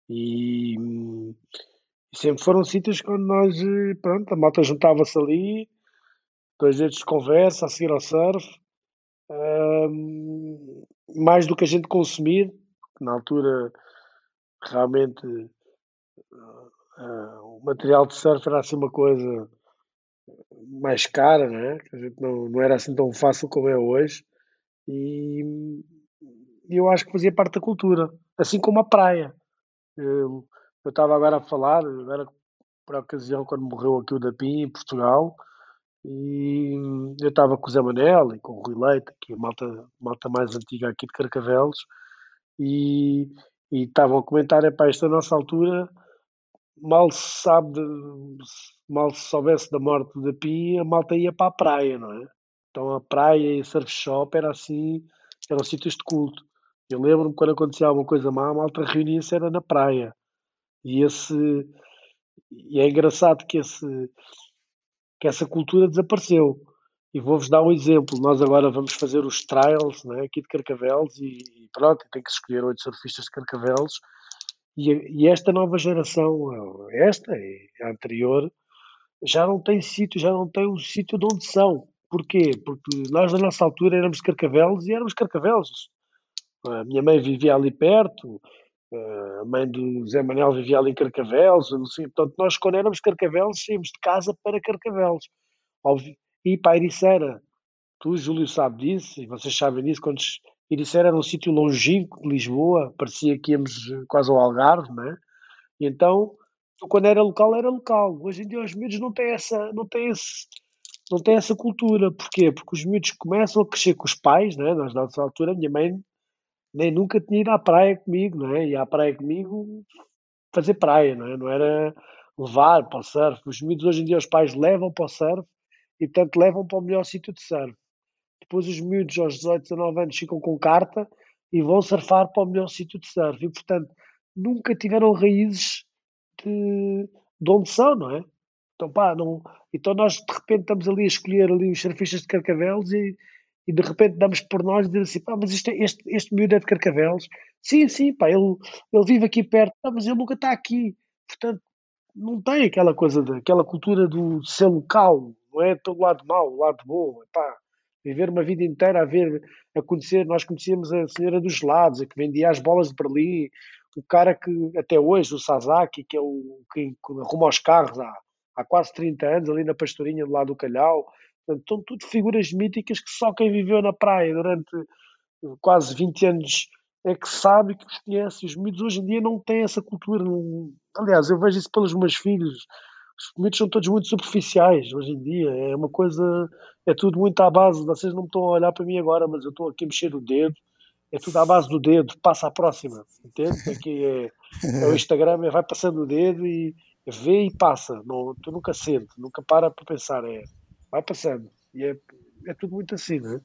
E, sempre foram sítios quando nós, pronto, a malta juntava-se ali, dois dedos de conversa, a seguir ao surf, um, mais do que a gente consumir, que na altura realmente Uh, o material de surf era assim uma coisa mais cara, né? A gente não, não era assim tão fácil como é hoje. E, e eu acho que fazia parte da cultura, assim como a praia. Eu estava agora a falar, agora por ocasião, quando morreu aqui o Dapim, em Portugal, e eu estava com o Zé Manel e com o Rui Leite, que é a malta, malta mais antiga aqui de Carcavelos, e, e estavam a comentar, é para esta nossa altura, mal se sabe, mal se soubesse da morte da Pi, a malta ia para a praia, não é? Então a praia e a surf shop era assim, eram sítios de culto. Eu lembro-me quando acontecia alguma coisa má, a malta reunia-se era na praia. E esse e é engraçado que esse que essa cultura desapareceu. E vou-vos dar um exemplo. Nós agora vamos fazer os trials né, aqui de Carcavelos e, pronto, tem que escolher oito surfistas de Carcavelos e, e esta nova geração, esta e a anterior, já não tem sítio, já não tem o sítio de onde são. Porquê? Porque nós, na nossa altura, éramos carcavelos e éramos carcavelos. A minha mãe vivia ali perto, a mãe do Zé Manuel vivia ali em Carcavelos, sei. portanto, nós, quando éramos carcavelos, saímos de casa para carcavelos. E para a Ericeira, tu, Júlio, sabe disso, e vocês sabem disso, quando Ericeira era um sítio longínquo de Lisboa, parecia que íamos quase ao Algarve, né? E então, quando era local, era local. Hoje em dia os miúdos não têm essa, não têm esse, não têm essa cultura. Porquê? Porque os miúdos começam a crescer com os pais, né? Nós, na nossa altura, minha mãe nem nunca tinha ido à praia comigo, não é? Ia à praia comigo fazer praia, não é? Não era levar para o surf. Os miúdos hoje em dia os pais levam para o surf e, portanto, levam para o melhor sítio de surf. Depois os miúdos aos 18, 19 anos ficam com carta e vão surfar para o melhor sítio de surf. E, portanto, nunca tiveram raízes de, de onde são, não é? Então, pá, não... então nós de repente estamos ali a escolher ali os surfistas de Carcavelos e, e de repente damos por nós e dizer assim, pá, mas isto, é, este, este miúdo é de Carcavelos. Sim, sim, pá, ele, ele vive aqui perto, pá, mas ele nunca está aqui. Portanto, não tem aquela coisa, de, aquela cultura do ser local, não é todo lado mau, o lado bom, pá viver uma vida inteira a ver, a conhecer, nós conhecíamos a senhora dos gelados, a que vendia as bolas de Berlim, o cara que até hoje, o Sasaki, que é o que arruma os carros há, há quase 30 anos, ali na pastorinha do lado do Calhau, Portanto, tudo figuras míticas que só quem viveu na praia durante quase 20 anos é que sabe, que os conhece. Os miúdos hoje em dia não têm essa cultura. Não... Aliás, eu vejo isso pelos meus filhos os miúdos são todos muito superficiais hoje em dia. É uma coisa, é tudo muito à base. Vocês não estão a olhar para mim agora, mas eu estou aqui a mexer o dedo. É tudo à base do dedo, passa à próxima, entende? Aqui é, é o Instagram, é, vai passando o dedo e vê e passa. Não, tu nunca sente, nunca para para pensar. É, vai passando. E é, é tudo muito assim, não é?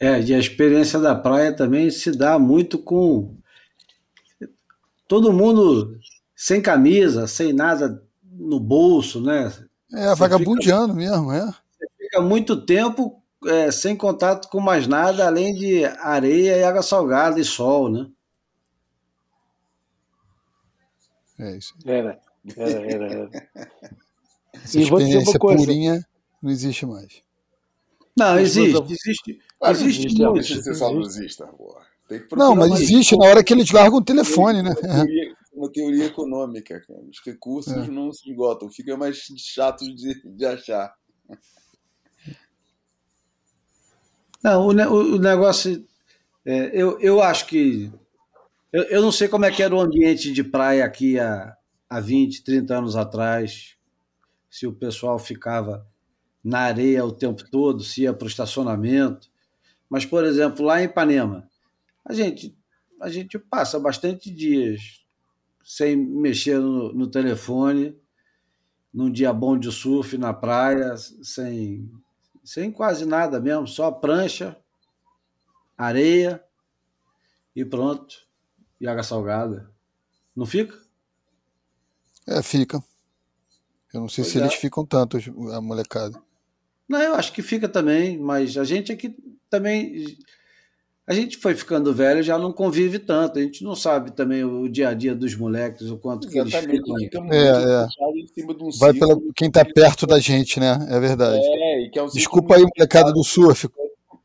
É, e a experiência da praia também se dá muito com todo mundo sem camisa, sem nada no bolso, né? É, você vagabundeando fica, mesmo, é. Você fica muito tempo é, sem contato com mais nada, além de areia e água salgada e sol, né? É isso. Era, era, era. era. <laughs> Essa e experiência purinha não existe mais. Não, existe, existe. Ah, existe, existe muito. Deixa ser saudosista, Não, mas existe na hora que eles largam o telefone, né? Uma teoria, econômica, cara. Os recursos é. não se esgotam, fica mais chato de, de achar. Não, o, o negócio. É, eu, eu acho que. Eu, eu não sei como é que era o ambiente de praia aqui há, há 20, 30 anos atrás. Se o pessoal ficava na areia o tempo todo, se ia para o estacionamento. Mas, por exemplo, lá em Ipanema, a gente, a gente passa bastante dias sem mexer no, no telefone, num dia bom de surf na praia, sem, sem quase nada mesmo, só prancha, areia e pronto. E água salgada. Não fica? É, fica. Eu não sei pois se é. eles ficam tanto, a molecada. Não, eu acho que fica também, mas a gente aqui também. A gente foi ficando velho já não convive tanto, a gente não sabe também o dia a dia dos moleques, o quanto que eles ficam. É, é. Um Vai pela quem está perto da gente, né? É verdade. É, é um Desculpa aí, molecada do surf.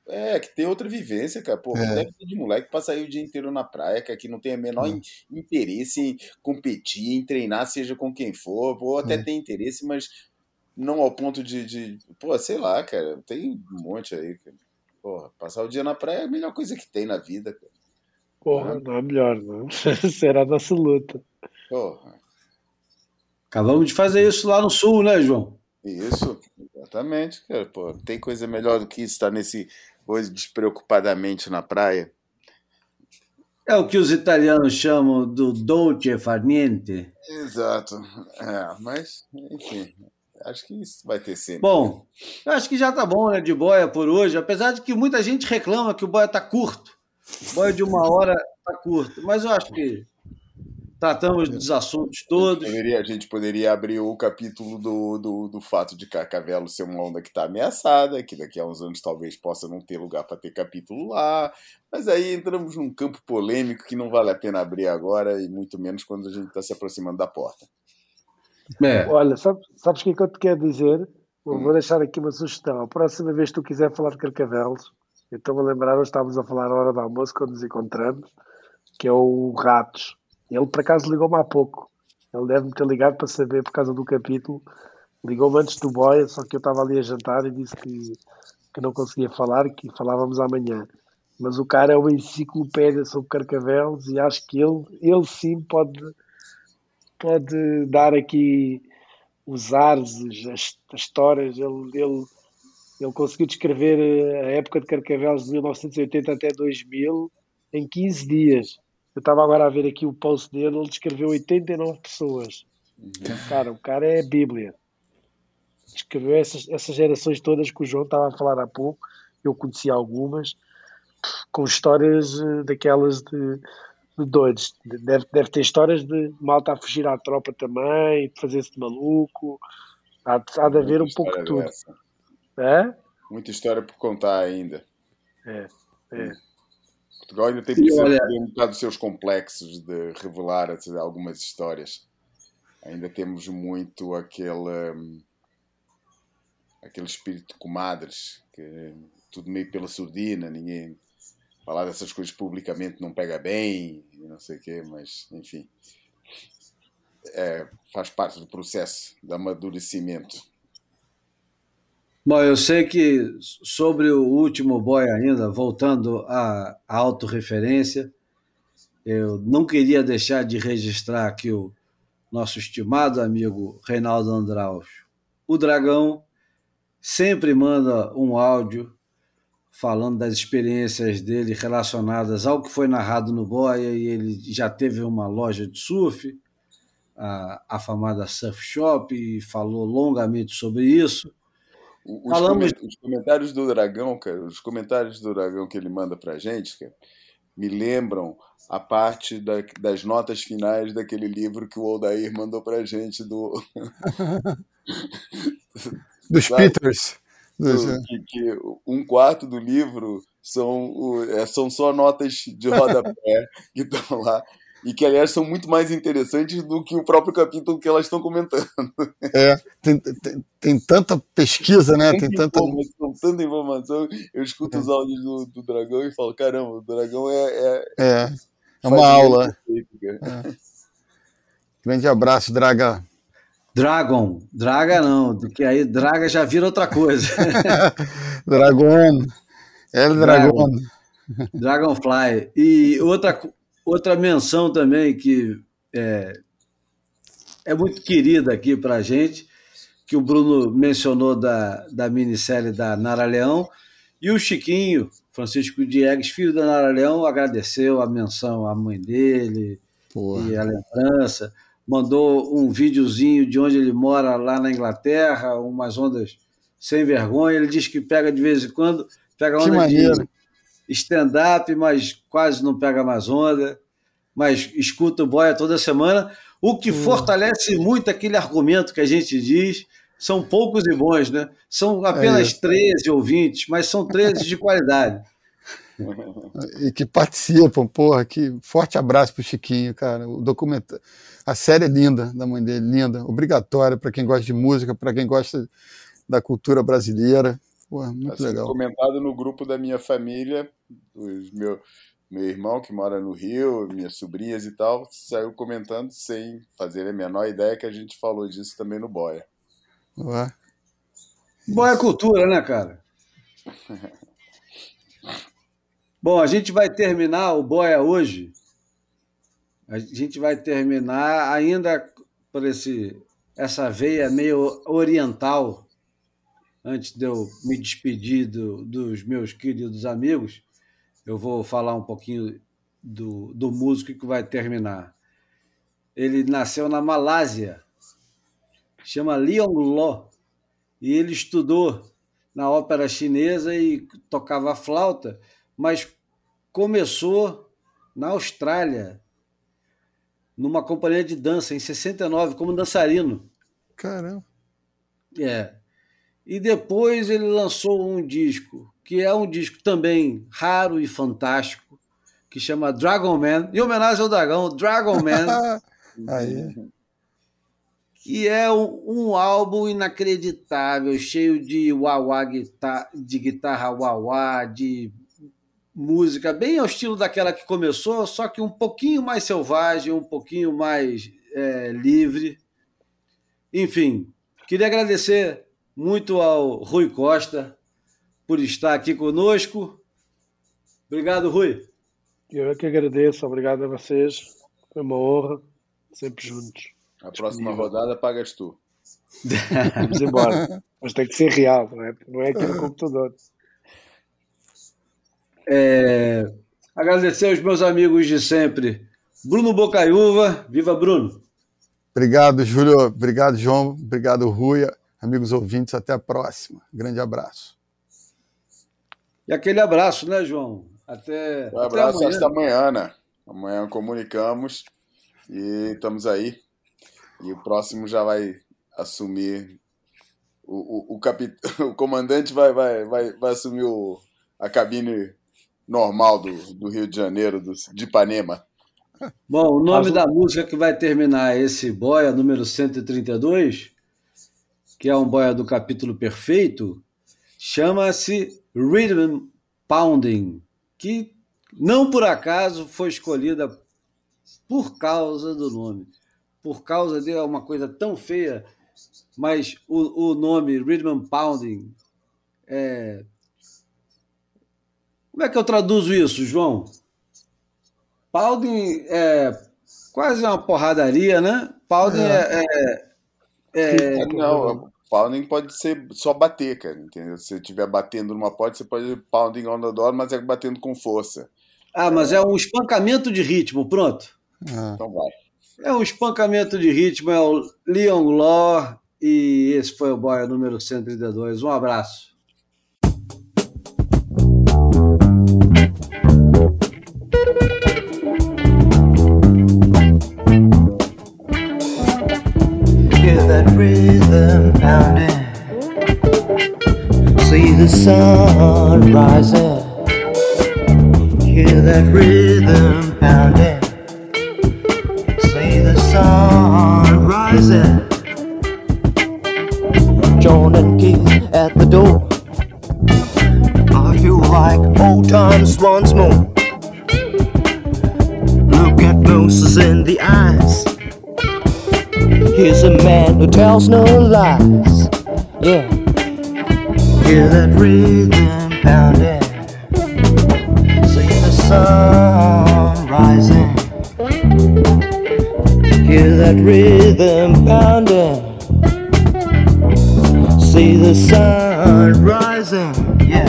É, que tem outra vivência, cara. Pô, é. deve ter de moleque pra sair o dia inteiro na praia, que aqui não tem o menor é. interesse em competir, em treinar, seja com quem for. Ou até é. tem interesse, mas não ao ponto de, de. Pô, sei lá, cara. Tem um monte aí, cara. Porra, passar o dia na praia é a melhor coisa que tem na vida, cara. Porra, não é melhor, não. <laughs> Será nossa luta. Porra. Acabamos de fazer isso lá no sul, né, João? Isso, exatamente, cara. Pô, tem coisa melhor do que estar nesse hoje despreocupadamente na praia. É o que os italianos chamam do dolce far niente. Exato. É, mas, enfim, Acho que isso vai ter sempre. Bom, acho que já tá bom, né, de boia por hoje. Apesar de que muita gente reclama que o boia tá curto. O boia de uma hora tá curto. Mas eu acho que tratamos dos assuntos todos. A gente poderia, a gente poderia abrir o capítulo do, do, do fato de Carcavelo ser uma onda que está ameaçada, que daqui a uns anos talvez possa não ter lugar para ter capítulo lá. Mas aí entramos num campo polêmico que não vale a pena abrir agora, e muito menos quando a gente está se aproximando da porta. É. Olha, sabes, sabes o que é que eu te quero dizer? Hum. Vou deixar aqui uma sugestão. A próxima vez que tu quiser falar de carcavelos, eu estou-me a lembrar, nós estávamos a falar a hora do almoço quando nos encontramos, que é o Ratos. Ele por acaso ligou-me há pouco. Ele deve-me ter ligado para saber por causa do capítulo. Ligou-me antes do boia, só que eu estava ali a jantar e disse que, que não conseguia falar e que falávamos amanhã. Mas o cara é uma enciclopédia sobre carcavelos e acho que ele, ele sim pode pode dar aqui os ares, as, as histórias. Ele, ele, ele conseguiu descrever eh, a época de Carcavelos de 1980 até 2000 em 15 dias. Eu estava agora a ver aqui o post dele, ele descreveu 89 pessoas. Uhum. Cara, o cara é a Bíblia. Descreveu essas, essas gerações todas que o João estava a falar há pouco. Eu conheci algumas, com histórias eh, daquelas de de doidos. Deve, deve ter histórias de malta a fugir à tropa também, de fazer-se de maluco. Há, há de haver um pouco de tudo. É? Muita história por contar ainda. É, é. Portugal ainda tem que olha... um bocado dos seus complexos de revelar algumas histórias. Ainda temos muito aquele, um, aquele espírito de comadres, que tudo meio pela surdina, ninguém falar dessas coisas publicamente não pega bem, não sei o quê, mas enfim. É, faz parte do processo de amadurecimento. Bom, eu sei que sobre o último boy ainda, voltando à autorreferência, eu não queria deixar de registrar aqui o nosso estimado amigo Reinaldo Andraus. O Dragão sempre manda um áudio falando das experiências dele relacionadas ao que foi narrado no Boia, e ele já teve uma loja de surf, a afamada Surf Shop, e falou longamente sobre isso. os, Falamos... os comentários do Dragão, cara, os comentários do Dragão que ele manda pra gente, cara, me lembram a parte da, das notas finais daquele livro que o Aldair mandou pra gente do. <laughs> <laughs> Dos Peters. Do, que, que, um quarto do livro são, é, são só notas de <laughs> rodapé que estão lá e que, aliás, são muito mais interessantes do que o próprio capítulo que elas estão comentando. É, tem, tem, tem tanta pesquisa, né? Tem, tanta... Informação, tanta informação. Eu escuto é. os áudios do, do, Dragão e falo, caramba, o Dragão é... É, é, é uma aula. É. Grande abraço, Draga. Dragon, Draga não, porque aí Draga já vira outra coisa. <laughs> Dragon, é Dragon. Dragonfly. E outra, outra menção também que é, é muito querida aqui para a gente, que o Bruno mencionou da, da minissérie da Nara Leão, e o Chiquinho, Francisco Diegues, filho da Nara Leão, agradeceu a menção à mãe dele Porra. e a lembrança mandou um videozinho de onde ele mora lá na Inglaterra, umas ondas sem vergonha. Ele diz que pega de vez em quando, pega onda de stand-up, mas quase não pega mais onda, mas escuta o Boia toda semana, o que hum. fortalece muito aquele argumento que a gente diz. São poucos e bons, né? São apenas é 13 ouvintes, mas são 13 de qualidade. E que participam, porra, que forte abraço pro Chiquinho, cara. O documento, a série é linda da mãe dele, linda, obrigatória para quem gosta de música, para quem gosta da cultura brasileira. Porra, muito tá legal. comentado no grupo da minha família, os meu, meu irmão que mora no Rio, minhas sobrinhas e tal, saiu comentando sem fazer a menor ideia que a gente falou disso também no Boia. Ué. Boia é cultura, né, cara? <laughs> Bom, a gente vai terminar o Boia hoje. A gente vai terminar ainda por esse, essa veia meio oriental, antes de eu me despedir do, dos meus queridos amigos. Eu vou falar um pouquinho do, do músico que vai terminar. Ele nasceu na Malásia, chama Leon Lo, e ele estudou na ópera chinesa e tocava flauta mas começou na Austrália, numa companhia de dança, em 69, como dançarino. Caramba! É. E depois ele lançou um disco, que é um disco também raro e fantástico, que chama Dragon Man, em homenagem ao dragão, Dragon Man. <laughs> Aí. Que é um, um, álbum inacreditável, cheio de wah-wah, de guitarra wah-wah, de música bem ao estilo daquela que começou, só que um pouquinho mais selvagem, um pouquinho mais é, livre. Enfim, queria agradecer muito ao Rui Costa por estar aqui conosco. Obrigado, Rui. Eu é que agradeço, obrigado a vocês. Foi uma honra, sempre juntos. A próxima rodada pagas tu. Vamos embora. Mas tem que ser real, não é, não é aqui no computador. É, agradecer aos meus amigos de sempre. Bruno Bocaiúva, viva Bruno. Obrigado, Júlio. Obrigado, João. Obrigado, Rui. Amigos ouvintes, até a próxima. Grande abraço. E aquele abraço, né, João? Até. Um abraço até amanhã. amanhã, né? Amanhã comunicamos e estamos aí. E o próximo já vai assumir. O, o, o, capit... <laughs> o comandante vai, vai, vai, vai assumir o, a cabine normal do, do Rio de Janeiro, do, de Ipanema. Bom, o nome da música que vai terminar esse boia número 132, que é um boia do capítulo perfeito, chama-se Rhythm Pounding, que não por acaso foi escolhida por causa do nome. Por causa de uma coisa tão feia, mas o, o nome Rhythm Pounding é, como é que eu traduzo isso, João? Pounding é quase uma porradaria, né? Pounding é. é, é... Não, pounding pode ser só bater, cara, entendeu? Se você estiver batendo numa porta, você pode pounding on the door, mas é batendo com força. Ah, mas é um espancamento de ritmo, pronto. Ah. Então vai. É um espancamento de ritmo, é o Leon Law, E esse foi o Boia número 132. Um abraço. Sun rising. Hear that rhythm pounding. See the sun rising. John and Keith at the door. I feel like old times once more. Look at Moses in the eyes. He's a man who tells no lies. Yeah. Hear that rhythm pounding. See the sun rising. Hear that rhythm pounding. See the sun rising. Yeah.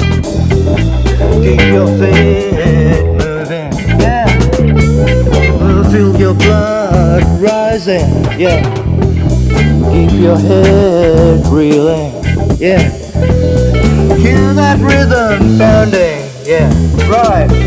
Keep your feet moving. Yeah. Feel your blood rising. Yeah. Keep your head reeling. Yeah. Hear that rhythm pounding. Yeah. Right.